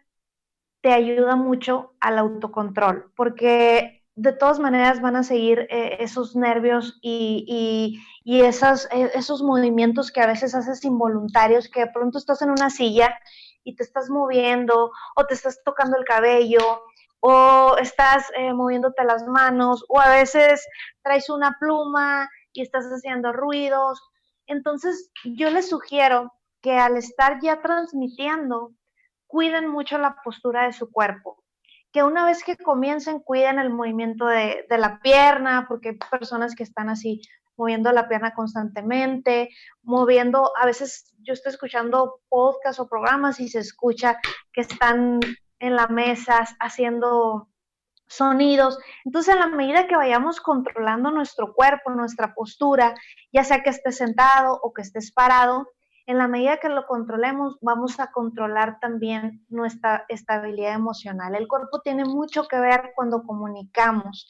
te ayuda mucho al autocontrol, porque de todas maneras van a seguir eh, esos nervios y, esas, eh, esos movimientos que a veces haces involuntarios, que de pronto estás en una silla y te estás moviendo o te estás tocando el cabello o estás eh, moviéndote las manos o a veces traes una pluma y estás haciendo ruidos. Entonces yo les sugiero que al estar ya transmitiendo, cuiden mucho la postura de su cuerpo. Que una vez que comiencen, cuiden el movimiento de, la pierna, porque hay personas que están así moviendo la pierna constantemente, moviendo, a veces yo estoy escuchando podcasts o programas y se escucha que están en la mesa haciendo sonidos. Entonces, a la medida que vayamos controlando nuestro cuerpo, nuestra postura, ya sea que estés sentado o que estés parado, en la medida que lo controlemos, vamos a controlar también nuestra estabilidad emocional. El cuerpo tiene mucho que ver cuando comunicamos.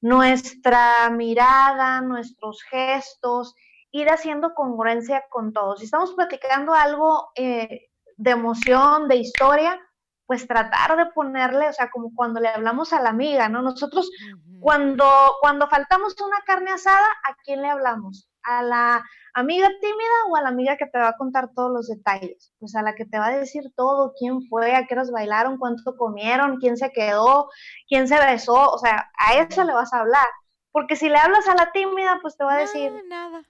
Nuestra mirada, nuestros gestos, ir haciendo congruencia con todos. Si estamos platicando algo eh, de emoción, de historia, pues tratar de ponerle, o sea, como cuando le hablamos a la amiga, ¿no? Nosotros cuando, cuando faltamos una carne asada, ¿a quién le hablamos? ¿A la amiga tímida o a la amiga que te va a contar todos los detalles? Pues a la que te va a decir todo, quién fue, a qué horas bailaron, cuánto comieron, quién se quedó, quién se besó, o sea, a esa le vas a hablar. Porque si le hablas a la tímida, pues te va a decir... nada.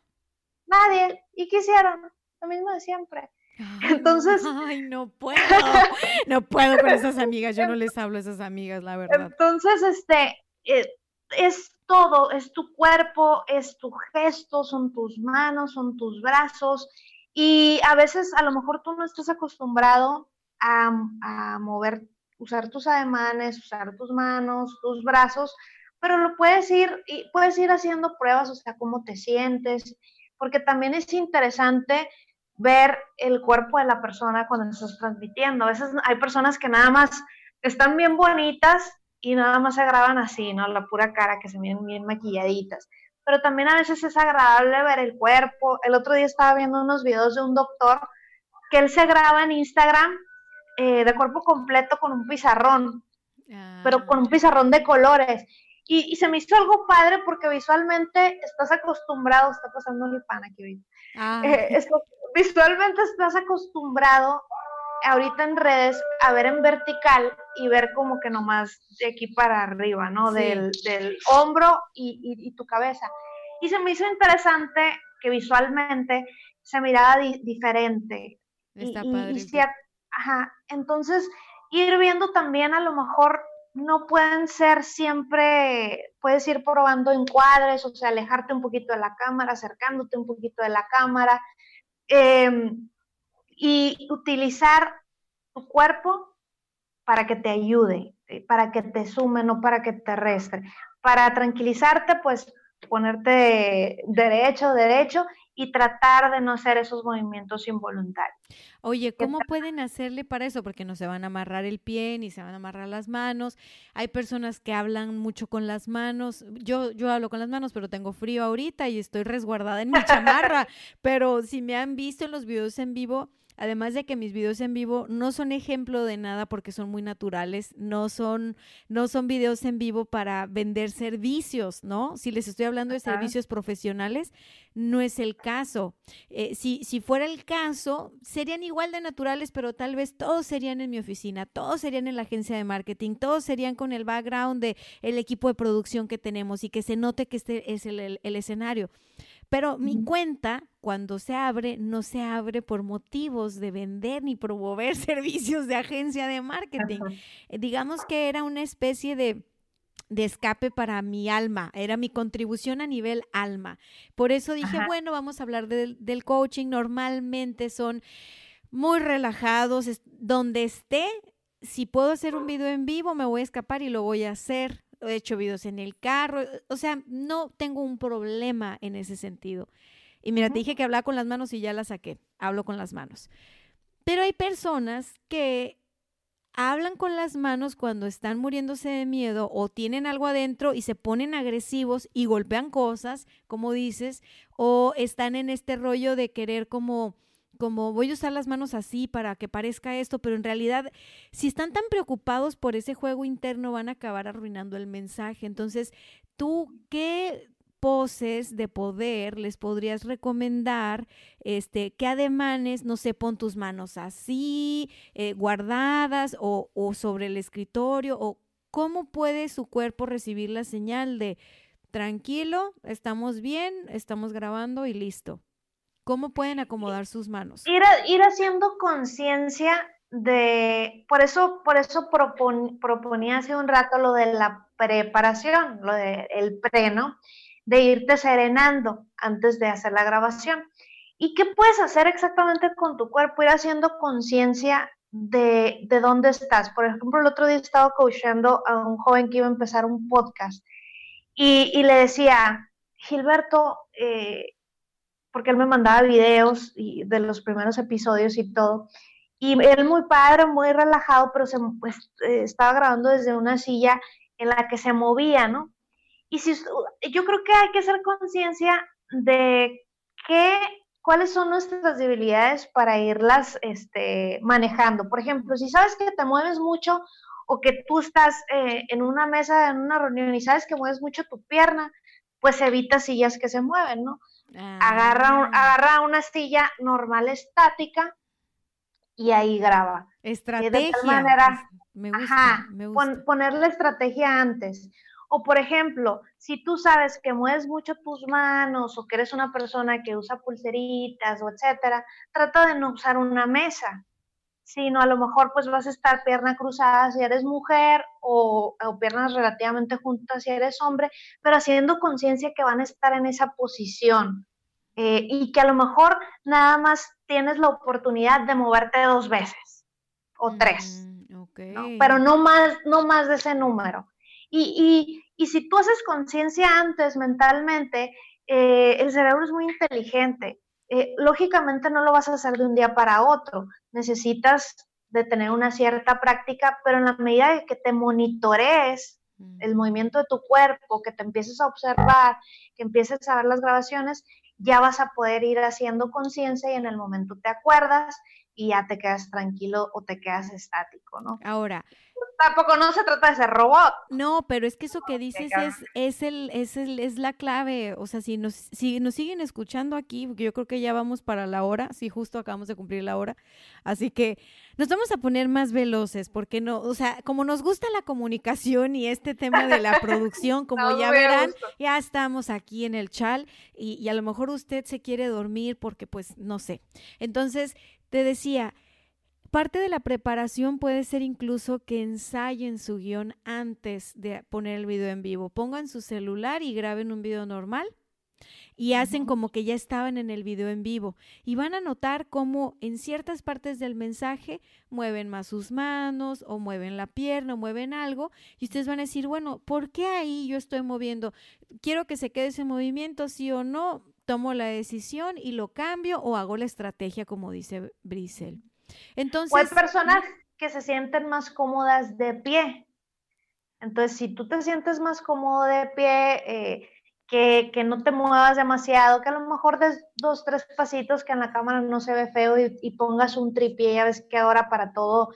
Nadie. ¿Y qué hicieron? Lo mismo de siempre. Entonces. Ay, no puedo. No puedo con esas amigas. Yo no les hablo a esas amigas, la verdad. Entonces, este. Eh, es todo, es tu cuerpo, es tu gesto, son tus manos, son tus brazos. Y a veces a lo mejor tú no estás acostumbrado a, mover, usar tus ademanes, usar tus manos, tus brazos, pero lo puedes ir, y puedes ir haciendo pruebas, o sea, cómo te sientes, porque también es interesante ver el cuerpo de la persona cuando estás transmitiendo. A veces hay personas que nada más están bien bonitas y nada más se graban así, ¿no? La pura cara, que se miren bien maquilladitas. Pero también a veces es agradable ver el cuerpo. El otro día estaba viendo unos videos de un doctor que él se graba en Instagram eh, de cuerpo completo con un pizarrón, pero con un ah. pizarrón de colores. Y, se me hizo algo padre porque visualmente estás acostumbrado, está pasando el pan aquí ahorita. Ah. Eh, visualmente estás acostumbrado ahorita en redes a ver en vertical y ver como que nomás de aquí para arriba, ¿no? Del, hombro y, tu cabeza. Y se me hizo interesante que visualmente se miraba diferente. Está padre. ajá, entonces ir viendo también a lo mejor no pueden ser siempre, puedes ir probando encuadres, o sea, alejarte un poquito de la cámara, acercándote un poquito de la cámara. Eh, y utilizar tu cuerpo para que te ayude, para que te sume, no para que te reste. Para tranquilizarte, pues ponerte derecho, derecho y tratar de no hacer esos movimientos involuntarios. Oye, ¿cómo pueden hacerle para eso? Porque no se van a amarrar el pie ni se van a amarrar las manos. Hay personas que hablan mucho con las manos. Yo, yo hablo con las manos, pero tengo frío ahorita y estoy resguardada en mi chamarra. pero si me han visto en los videos en vivo, Además de que mis videos en vivo no son ejemplo de nada porque son muy naturales, no son, no son videos en vivo para vender servicios, ¿no? Si les estoy hablando de servicios profesionales, no es el caso. Eh, si, si fuera el caso, serían igual de naturales, pero tal vez todos serían en mi oficina, todos serían en la agencia de marketing, todos serían con el background de el equipo de producción que tenemos y que se note que este es el escenario. Pero mi cuenta, cuando se abre, no se abre por motivos de vender ni promover servicios de agencia de marketing. Eh, digamos que era una especie de de escape para mi alma, era mi contribución a nivel alma. Por eso dije, bueno, vamos a hablar del coaching. Normalmente son muy relajados, donde esté, si puedo hacer un video en vivo, me voy a escapar y lo voy a hacer he hecho videos en el carro, o sea, no tengo un problema en ese sentido. Y mira, te dije que hablaba con las manos y ya la saqué, hablo con las manos. Pero hay personas que hablan con las manos cuando están muriéndose de miedo o tienen algo adentro y se ponen agresivos y golpean cosas, como dices, o están en este rollo de querer como como voy a usar las manos así para que parezca esto, pero en realidad si están tan preocupados por ese juego interno van a acabar arruinando el mensaje. Entonces, ¿tú qué poses de poder les podrías recomendar este, qué ademanes, no sé, pon tus manos así, eh, guardadas o sobre el escritorio, o cómo puede su cuerpo recibir la señal de tranquilo, estamos bien, estamos grabando y listo. ¿Cómo pueden acomodar sus manos? Ir, ir haciendo conciencia de, por eso, por eso proponía hace un rato lo de la preparación, lo del el pre, ¿no? de irte serenando antes de hacer la grabación. ¿Y qué puedes hacer exactamente con tu cuerpo? Ir haciendo conciencia de, de, dónde estás. Por ejemplo, el otro día estaba coachando a un joven que iba a empezar un podcast y, y le decía, Gilberto, eh, porque él me mandaba videos y de los primeros episodios y todo, y él muy padre, muy relajado, pero se, pues, eh, estaba grabando desde una silla en la que se movía, ¿no? Y si, yo creo que hay que hacer conciencia de qué, cuáles son nuestras debilidades para irlas este, manejando. Por ejemplo, si sabes que te mueves mucho o que tú estás eh, en una mesa, en una reunión y sabes que mueves mucho tu pierna, pues evita sillas que se mueven, ¿no? Agarra, ah. agarra una silla normal estática y ahí graba. Estrategia. De tal manera, me gusta, me gusta. poner la estrategia antes. O por ejemplo, si tú sabes que mueves mucho tus manos o que eres una persona que usa pulseritas o etcétera, trata de no usar una mesa, sino a lo mejor pues vas a estar pierna cruzada si eres mujer o, piernas relativamente juntas si eres hombre, pero haciendo conciencia que van a estar en esa posición eh, y que a lo mejor nada más tienes la oportunidad de moverte dos veces o tres, mm, pero no más, no más de ese número. Y, si tú haces conciencia antes mentalmente, eh, el cerebro es muy inteligente. Eh, lógicamente no lo vas a hacer de un día para otro. Necesitas de tener una cierta práctica, pero en la medida de que te monitorees el movimiento de tu cuerpo, que te empieces a observar, que empieces a ver las grabaciones, ya vas a poder ir haciendo conciencia y en el momento te acuerdas y ya te quedas tranquilo o te quedas estático, ¿no? Ahora, tampoco no se trata de ser robot. No, pero es que eso que dices es, es, el, es, el, es la clave. O sea, si nos, si nos siguen escuchando aquí, porque yo creo que ya vamos para la hora, sí, justo acabamos de cumplir la hora. Así que nos vamos a poner más veloces, porque no, o sea, como nos gusta la comunicación y este tema de la producción, como ya verán, ya estamos aquí en el chal y, y a lo mejor usted se quiere dormir porque, pues, no sé. Entonces, te decía, Parte de la preparación puede ser incluso que ensayen su guion antes de poner el video en vivo. Pongan su celular y graben un video normal y hacen como que ya estaban en el video en vivo y van a notar cómo en ciertas partes del mensaje mueven más sus manos o mueven la pierna o mueven algo y ustedes van a decir, bueno, ¿por qué ahí yo estoy moviendo? Quiero que se quede ese movimiento, sí o no, tomo la decisión y lo cambio o hago la estrategia como dice Brisel. Entonces, o hay personas que se sienten más cómodas de pie. Entonces, si tú te sientes más cómodo de pie, eh, que, que, no te muevas demasiado, que a lo mejor des dos, tres pasitos que en la cámara no se ve feo y, pongas un tripié, ya ves que ahora para todo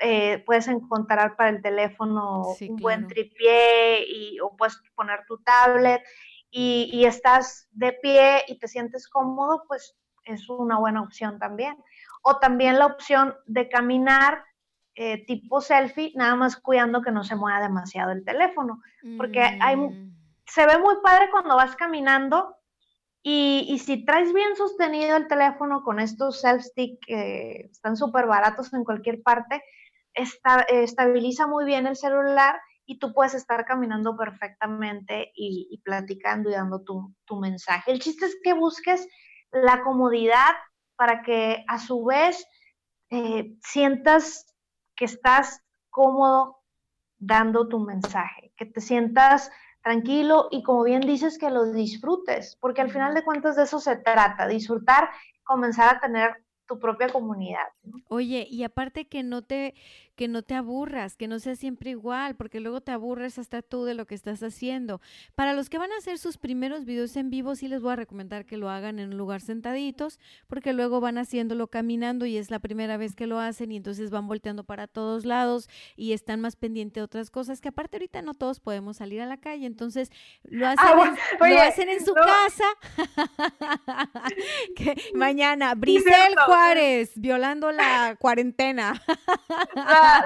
eh, puedes encontrar para el teléfono un buen tripié y, o puedes poner tu tablet y, y, estás de pie y te sientes cómodo, pues es una buena opción también o también la opción de caminar eh, tipo selfie, nada más cuidando que no se mueva demasiado el teléfono, porque hay, mm. se ve muy padre cuando vas caminando y, si traes bien sostenido el teléfono con estos self-stick que están súper baratos en cualquier parte, estabiliza muy bien el celular y tú puedes estar caminando perfectamente y, platicando y dando tu, tu mensaje. El chiste es que busques la comodidad para que a su vez eh, sientas que estás cómodo dando tu mensaje, que te sientas tranquilo y como bien dices que lo disfrutes, porque al final de cuentas de eso se trata, disfrutar, comenzar a tener tu propia comunidad. Oye, y aparte que no te que no te aburras, que no sea siempre igual, porque luego te aburres hasta tú de lo que estás haciendo. Para los que van a hacer sus primeros videos en vivo, sí les voy a recomendar que lo hagan en un lugar sentaditos, porque luego van haciéndolo caminando y es la primera vez que lo hacen y entonces van volteando para todos lados y están más pendientes de otras cosas, que aparte ahorita no todos podemos salir a la calle, entonces lo hacen, ah, en, lo hacen en su casa. que mañana, Brisel Juárez, violando la cuarentena.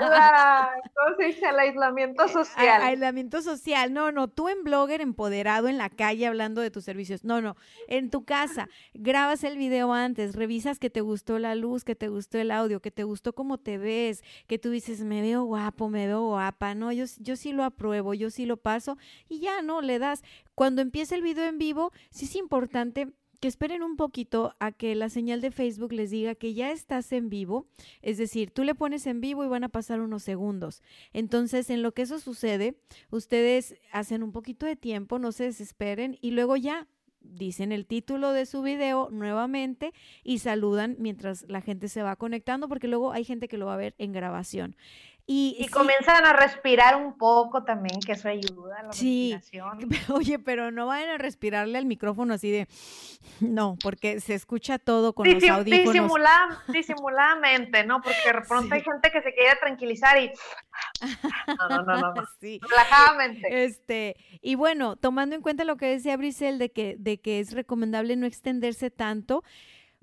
La, ¿cómo se dice? El aislamiento social. aislamiento social. No, no, tú en blogger empoderado en la calle hablando de tus servicios. No, no, en tu casa. Grabas el video antes, revisas que te gustó la luz, que te gustó el audio, que te gustó cómo te ves, que tú dices, me veo guapo, me veo guapa. No, yo, yo sí lo apruebo, yo sí lo paso y ya, no, le das. Cuando empieza el video en vivo, sí es importante esperen un poquito a que la señal de Facebook les diga que ya estás en vivo, es decir, tú le pones en vivo y van a pasar unos segundos. Entonces, en lo que eso sucede, ustedes hacen un poquito de tiempo, no se desesperen y luego ya dicen el título de su video nuevamente y saludan mientras la gente se va conectando, porque luego hay gente que lo va a ver en grabación. Y, comienzan a respirar un poco también, que eso ayuda a la sí. respiración. Oye, pero no vayan a respirarle al micrófono así de, no, porque se escucha todo con los audífonos. disimuladamente, ¿no? Porque de pronto hay gente que se quiere tranquilizar y... No, no, no, no. Sí. Relajadamente. Este, y bueno, tomando en cuenta lo que decía Brisel de que, de que es recomendable no extenderse tanto,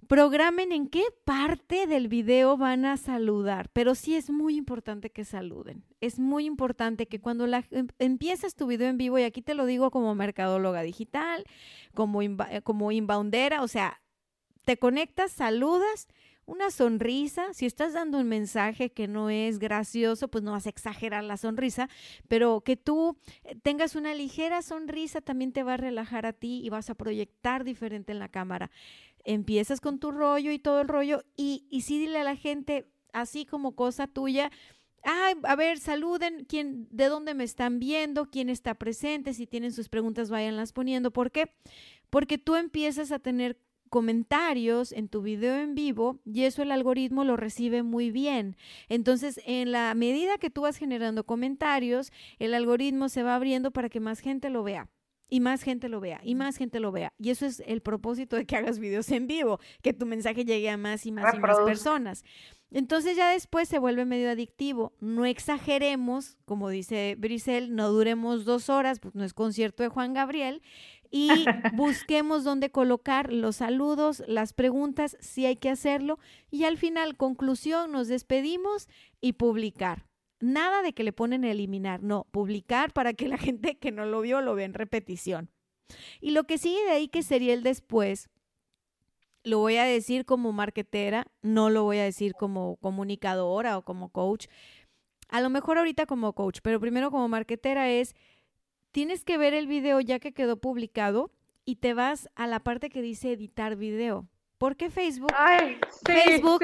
Programen en qué parte del video van a saludar, pero sí es muy importante que saluden. Es muy importante que cuando la, em, empiezas tu video en vivo, y aquí te lo digo como mercadóloga digital, como, eh, como inboundera, o sea, te conectas, saludas, una sonrisa, si estás dando un mensaje que no es gracioso, pues no vas a exagerar la sonrisa, pero que tú eh, tengas una ligera sonrisa también te va a relajar a ti y vas a proyectar diferente en la cámara empiezas con tu rollo y todo el rollo y, y sí dile a la gente, así como cosa tuya, Ay, a ver, saluden, quién, de dónde me están viendo, quién está presente, si tienen sus preguntas, váyanlas poniendo. ¿Por qué? Porque tú empiezas a tener comentarios en tu video en vivo y eso el algoritmo lo recibe muy bien. Entonces, en la medida que tú vas generando comentarios, el algoritmo se va abriendo para que más gente lo vea y más gente lo vea y más gente lo vea. Y eso es el propósito de que hagas videos en vivo, que tu mensaje llegue a más y más y más personas. Entonces ya después se vuelve medio adictivo. No exageremos, como dice Brisel, no duremos dos horas, pues no es concierto de Juan Gabriel. Y busquemos dónde colocar los saludos, las preguntas, si hay que hacerlo. Y al final, conclusión, nos despedimos y publicar. Nada de que le ponen eliminar, no, publicar para que la gente que no lo vio lo vea en repetición. Y lo que sigue de ahí, que sería el después, lo voy a decir como marketera, no lo voy a decir como comunicadora o como coach. A lo mejor ahorita como coach, pero primero como marketera es, tienes que ver el video ya que quedó publicado y te vas a la parte que dice editar video. Porque Facebook, Facebook,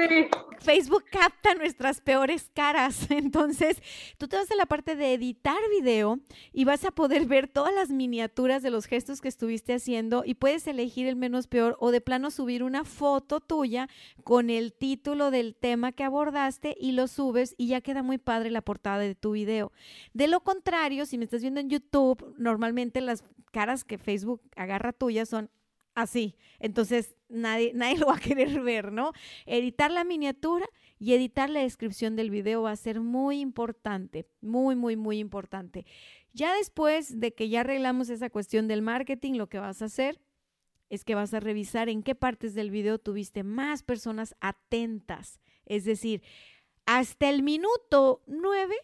Facebook capta nuestras peores caras. Entonces, tú te vas a la parte de editar video y vas a poder ver todas las miniaturas de los gestos que estuviste haciendo y puedes elegir el menos peor o de plano subir una foto tuya con el título del tema que abordaste y lo subes y ya queda muy padre la portada de tu video. De lo contrario, si me estás viendo en YouTube, normalmente las caras que Facebook agarra tuyas son así. Entonces nadie, nadie lo va a querer ver, ¿no? Editar la miniatura y editar la descripción del video va a ser muy importante, muy, muy, muy importante. Ya después de que ya arreglamos esa cuestión del marketing, lo que vas a hacer es que vas a revisar en qué partes del video tuviste más personas atentas. Es decir, hasta el minuto 9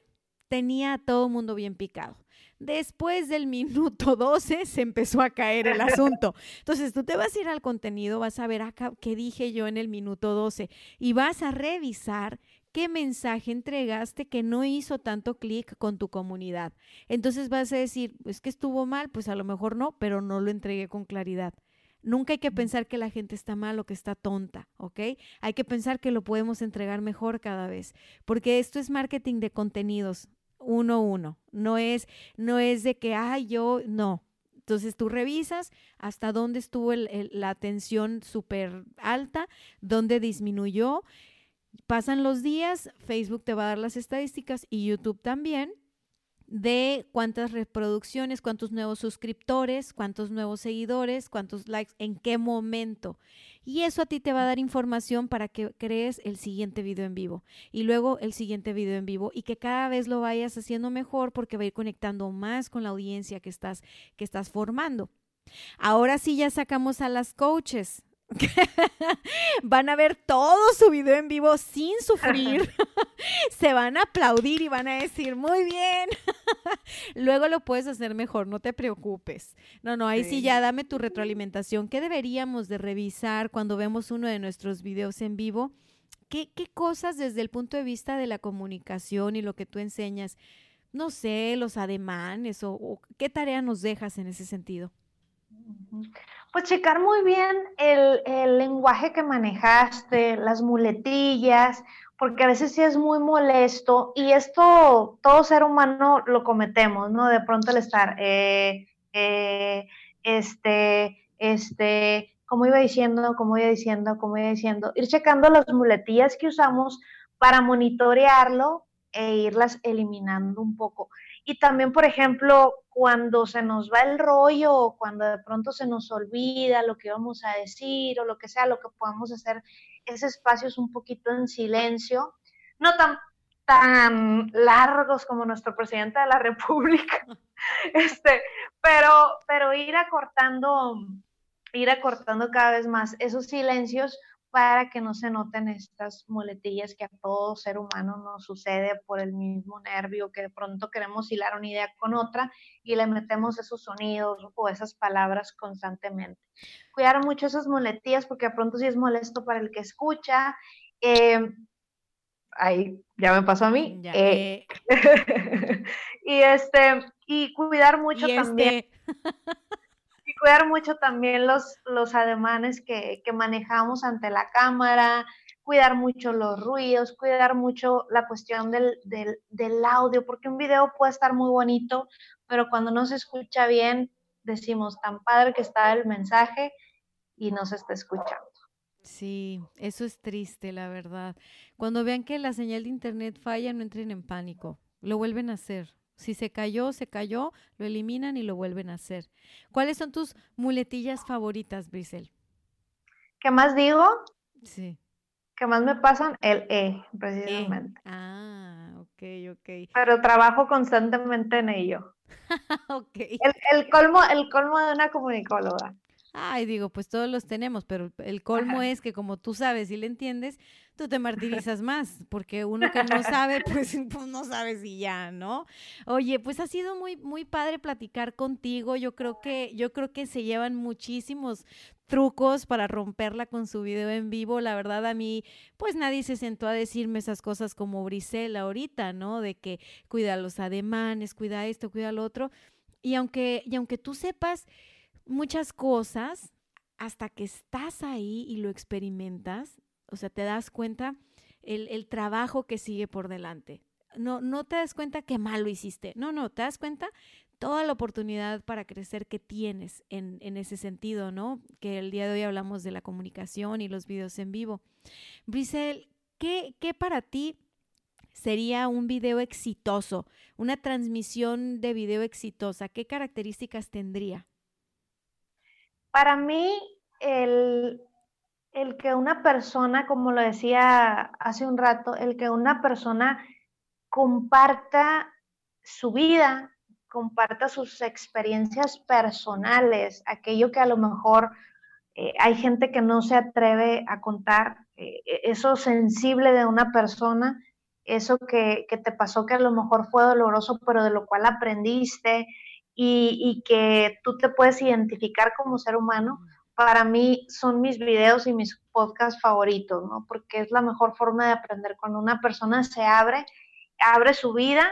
tenía a todo mundo bien picado. Después del minuto 12 se empezó a caer el asunto. Entonces tú te vas a ir al contenido, vas a ver acá qué dije yo en el minuto 12 y vas a revisar qué mensaje entregaste que no hizo tanto clic con tu comunidad. Entonces vas a decir, es que estuvo mal, pues a lo mejor no, pero no lo entregué con claridad. Nunca hay que pensar que la gente está mal o que está tonta, ¿ok? Hay que pensar que lo podemos entregar mejor cada vez, porque esto es marketing de contenidos uno uno. No es, no es de que, ay, yo, no. Entonces tú revisas hasta dónde estuvo la atención súper alta, dónde disminuyó. Pasan los días, Facebook te va a dar las estadísticas y YouTube también de cuántas reproducciones, cuántos nuevos suscriptores, cuántos nuevos seguidores, cuántos likes, en qué momento. Y eso a ti te va a dar información para que crees el siguiente video en vivo y luego el siguiente video en vivo y que cada vez lo vayas haciendo mejor porque va a ir conectando más con la audiencia que estás, que estás formando. Ahora sí ya sacamos a las coaches. van a ver todo su video en vivo sin sufrir. Se van a aplaudir y van a decir, muy bien. Luego lo puedes hacer mejor, no te preocupes. No, no, ahí sí. ya dame tu retroalimentación. ¿Qué deberíamos de revisar cuando vemos uno de nuestros videos en vivo? ¿Qué, qué cosas desde el punto de vista de la comunicación y lo que tú enseñas? No sé, los ademanes o qué tarea nos dejas en ese sentido. Pues checar muy bien el, lenguaje que manejaste, las muletillas, porque a veces sí es muy molesto y esto todo ser humano lo cometemos, ¿no? De pronto el estar, eh, eh, este, este, como iba diciendo, como iba diciendo, como iba diciendo, ir checando las muletillas que usamos para monitorearlo e irlas eliminando un poco. Y también, por ejemplo, cuando se nos va el rollo o cuando de pronto se nos olvida lo que vamos a decir o lo que sea, lo que podamos hacer, ese espacio es un poquito en silencio, no tan, tan largos como nuestro presidente de la República, este, pero, pero ir acortando, ir acortando cada vez más esos silencios para que no se noten estas muletillas que a todo ser humano nos sucede por el mismo nervio, que de pronto queremos hilar una idea con otra y le metemos esos sonidos o esas palabras constantemente. Cuidar mucho esas muletillas porque de pronto sí es molesto para el que escucha. Eh, ahí ya me pasó a mí. Eh, y este, y cuidar mucho este también. cuidar mucho también los, los ademanes que, manejamos ante la cámara, cuidar mucho los ruidos, cuidar mucho la cuestión del, audio, porque un video puede estar muy bonito, pero cuando no se escucha bien, decimos tan padre que está el mensaje y no se está escuchando. Sí, eso es triste, la verdad. Cuando vean que la señal de internet falla, no entren en pánico, lo vuelven a hacer. Si se cayó, se cayó, lo eliminan y lo vuelven a hacer. ¿Cuáles son tus muletillas favoritas, Brisel? ¿Qué más digo? Sí. ¿Qué más me pasan? El E, precisamente. Ah, ok, ok. Pero trabajo constantemente en ello. ok. El, colmo, el colmo de una comunicóloga. Ay, digo, pues todos los tenemos, pero el colmo es que como tú sabes y le entiendes, tú te martirizas más, porque uno que no sabe, pues, pues, no sabe si ya, ¿no? Oye, pues ha sido muy, muy padre platicar contigo. Yo creo que, yo creo que se llevan muchísimos trucos para romperla con su video en vivo. La verdad, a mí, pues nadie se sentó a decirme esas cosas como Brisela ahorita, ¿no? De que cuida los ademanes, cuida esto, cuida lo otro. Y aunque, y aunque tú sepas muchas cosas hasta que estás ahí y lo experimentas, o sea, te das cuenta el, trabajo que sigue por delante. No, no te das cuenta que mal lo hiciste, no, no, te das cuenta toda la oportunidad para crecer que tienes en, en, ese sentido, ¿no? Que el día de hoy hablamos de la comunicación y los videos en vivo. Brisel, ¿qué, ¿qué, para ti sería un video exitoso, una transmisión de video exitosa? ¿Qué características tendría? Para mí, el, que una persona, como lo decía hace un rato, el que una persona comparta su vida, comparta sus experiencias personales, aquello que a lo mejor eh, hay gente que no se atreve a contar, eh, eso sensible de una persona, eso que, que, te pasó que a lo mejor fue doloroso, pero de lo cual aprendiste, y, que tú te puedes identificar como ser humano, para mí son mis videos y mis podcasts favoritos, ¿no? Porque es la mejor forma de aprender cuando una persona se abre, abre su vida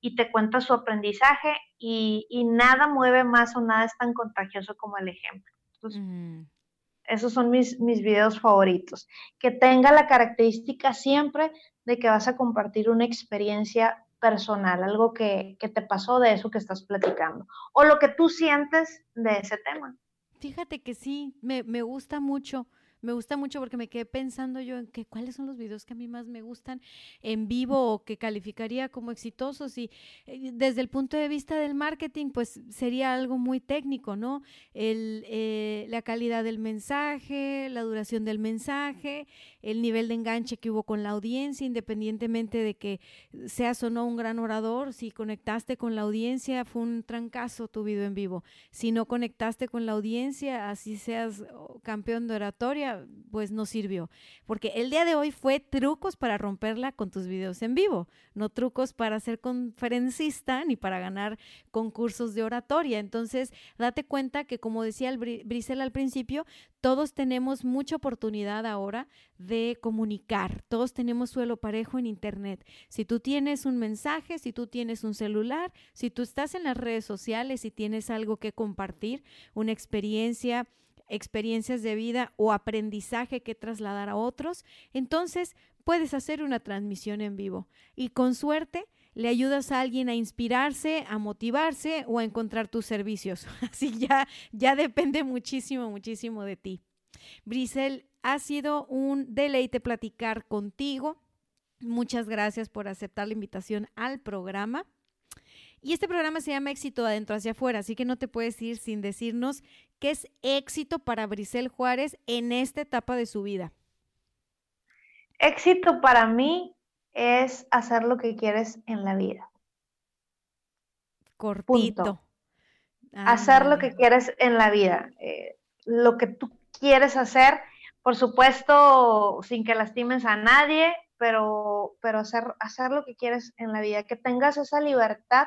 y te cuenta su aprendizaje y, nada mueve más o nada es tan contagioso como el ejemplo. Esos son mis, mis videos favoritos. Que tenga la característica siempre de que vas a compartir una experiencia personal, algo que, que te pasó de eso que estás platicando, o lo que tú sientes de ese tema. Fíjate que sí, me, me gusta mucho me gusta mucho porque me quedé pensando yo en que cuáles son los videos que a mí más me gustan en vivo o que calificaría como exitosos y eh, desde el punto de vista del marketing pues sería algo muy técnico, ¿no? El, eh, la calidad del mensaje, la duración del mensaje, el nivel de enganche que hubo con la audiencia, independientemente de que seas o no un gran orador, si conectaste con la audiencia fue un trancazo tu video en vivo, si no conectaste con la audiencia, así seas oh, campeón de oratoria, pues no sirvió. Porque el día de hoy fue trucos para romperla con tus videos en vivo, no trucos para ser conferencista ni para ganar concursos de oratoria. Entonces, date cuenta que como decía el Brisel al principio, todos tenemos mucha oportunidad ahora de comunicar. Todos tenemos suelo parejo en Internet. Si tú tienes un mensaje, si tú tienes un celular, si tú estás en las redes sociales y tienes algo que compartir, una experiencia, experiencias de vida o aprendizaje que trasladar a otros, entonces puedes hacer una transmisión en vivo y con suerte le ayudas a alguien a inspirarse, a motivarse o a encontrar tus servicios. Así ya ya depende muchísimo, muchísimo de ti. Brisel, ha sido un deleite platicar contigo. Muchas gracias por aceptar la invitación al programa. Y este programa se llama Éxito adentro hacia afuera, así que no te puedes ir sin decirnos qué es éxito para Brisel Juárez en esta etapa de su vida. Éxito para mí es hacer lo que quieres en la vida. Cortito. hacer lo que quieres en la vida. Eh, lo que tú quieres hacer, por supuesto, sin que lastimes a nadie, pero, pero hacer, hacer lo que quieres en la vida, que tengas esa libertad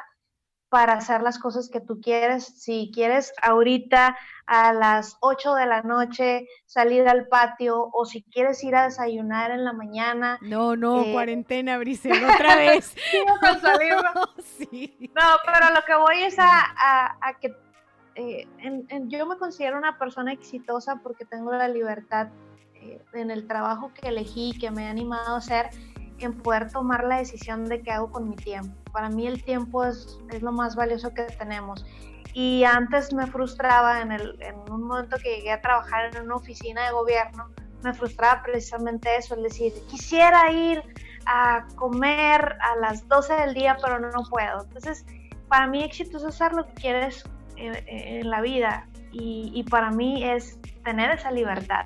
para hacer las cosas que tú quieres. Si quieres ahorita a las 8 de la noche salir al patio o si quieres ir a desayunar en la mañana. No, no, eh, cuarentena, Brisel, otra vez. no, pero lo que voy es a, que eh, yo me considero una persona exitosa porque tengo la libertad eh, en el trabajo que elegí, que me ha animado a hacer en poder tomar la decisión de qué hago con mi tiempo. Para mí el tiempo es, es lo más valioso que tenemos. Y antes me frustraba en, el, en un momento que llegué a trabajar en una oficina de gobierno, me frustraba precisamente eso, es decir, quisiera ir a comer a las 12 del día, pero no, puedo. Entonces, para mí éxito es hacer lo que quieres en, en la vida y, y, para mí es tener esa libertad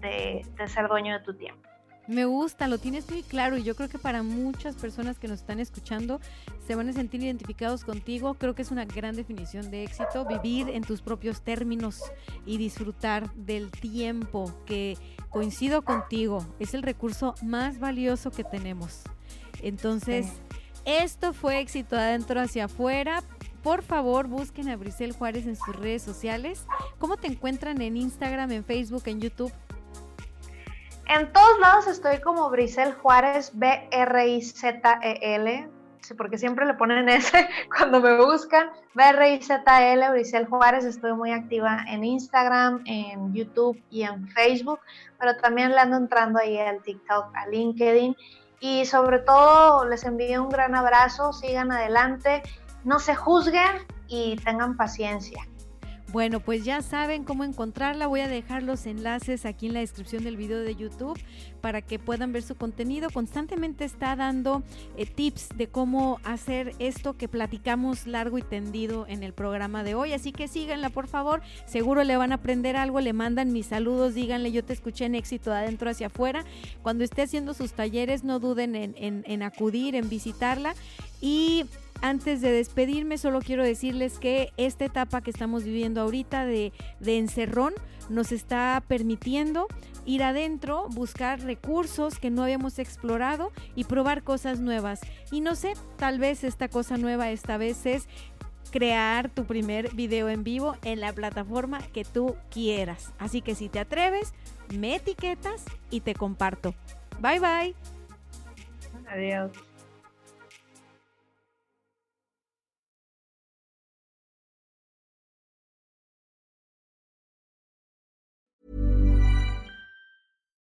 de, de ser dueño de tu tiempo. Me gusta, lo tienes muy claro y yo creo que para muchas personas que nos están escuchando se van a sentir identificados contigo. Creo que es una gran definición de éxito, vivir en tus propios términos y disfrutar del tiempo que coincido contigo. Es el recurso más valioso que tenemos. Entonces, esto fue éxito adentro hacia afuera. Por favor, busquen a Brisel Juárez en sus redes sociales. ¿Cómo te encuentran en Instagram, en Facebook, en YouTube? En todos lados estoy como Brisel Juárez, B-R-I-Z-E-L, porque siempre le ponen ese cuando me buscan. B-R-I-Z-L, Brisel Juárez, estoy muy activa en Instagram, en YouTube y en Facebook, pero también le ando entrando ahí al TikTok, a LinkedIn. Y sobre todo les envío un gran abrazo, sigan adelante, no se juzguen y tengan paciencia. Bueno, pues ya saben cómo encontrarla. Voy a dejar los enlaces aquí en la descripción del video de YouTube para que puedan ver su contenido. Constantemente está dando eh, tips de cómo hacer esto que platicamos largo y tendido en el programa de hoy. Así que síganla, por favor. Seguro le van a aprender algo. Le mandan mis saludos. Díganle, yo te escuché en éxito de adentro hacia afuera. Cuando esté haciendo sus talleres, no duden en, en acudir, en visitarla. Y antes de despedirme, solo quiero decirles que esta etapa que estamos viviendo ahorita de, encerrón nos está permitiendo ir adentro, buscar recursos que no habíamos explorado y probar cosas nuevas. Y no sé, tal vez esta cosa nueva esta vez es crear tu primer video en vivo en la plataforma que tú quieras. Así que si te atreves, me etiquetas y te comparto. Bye bye. Adiós.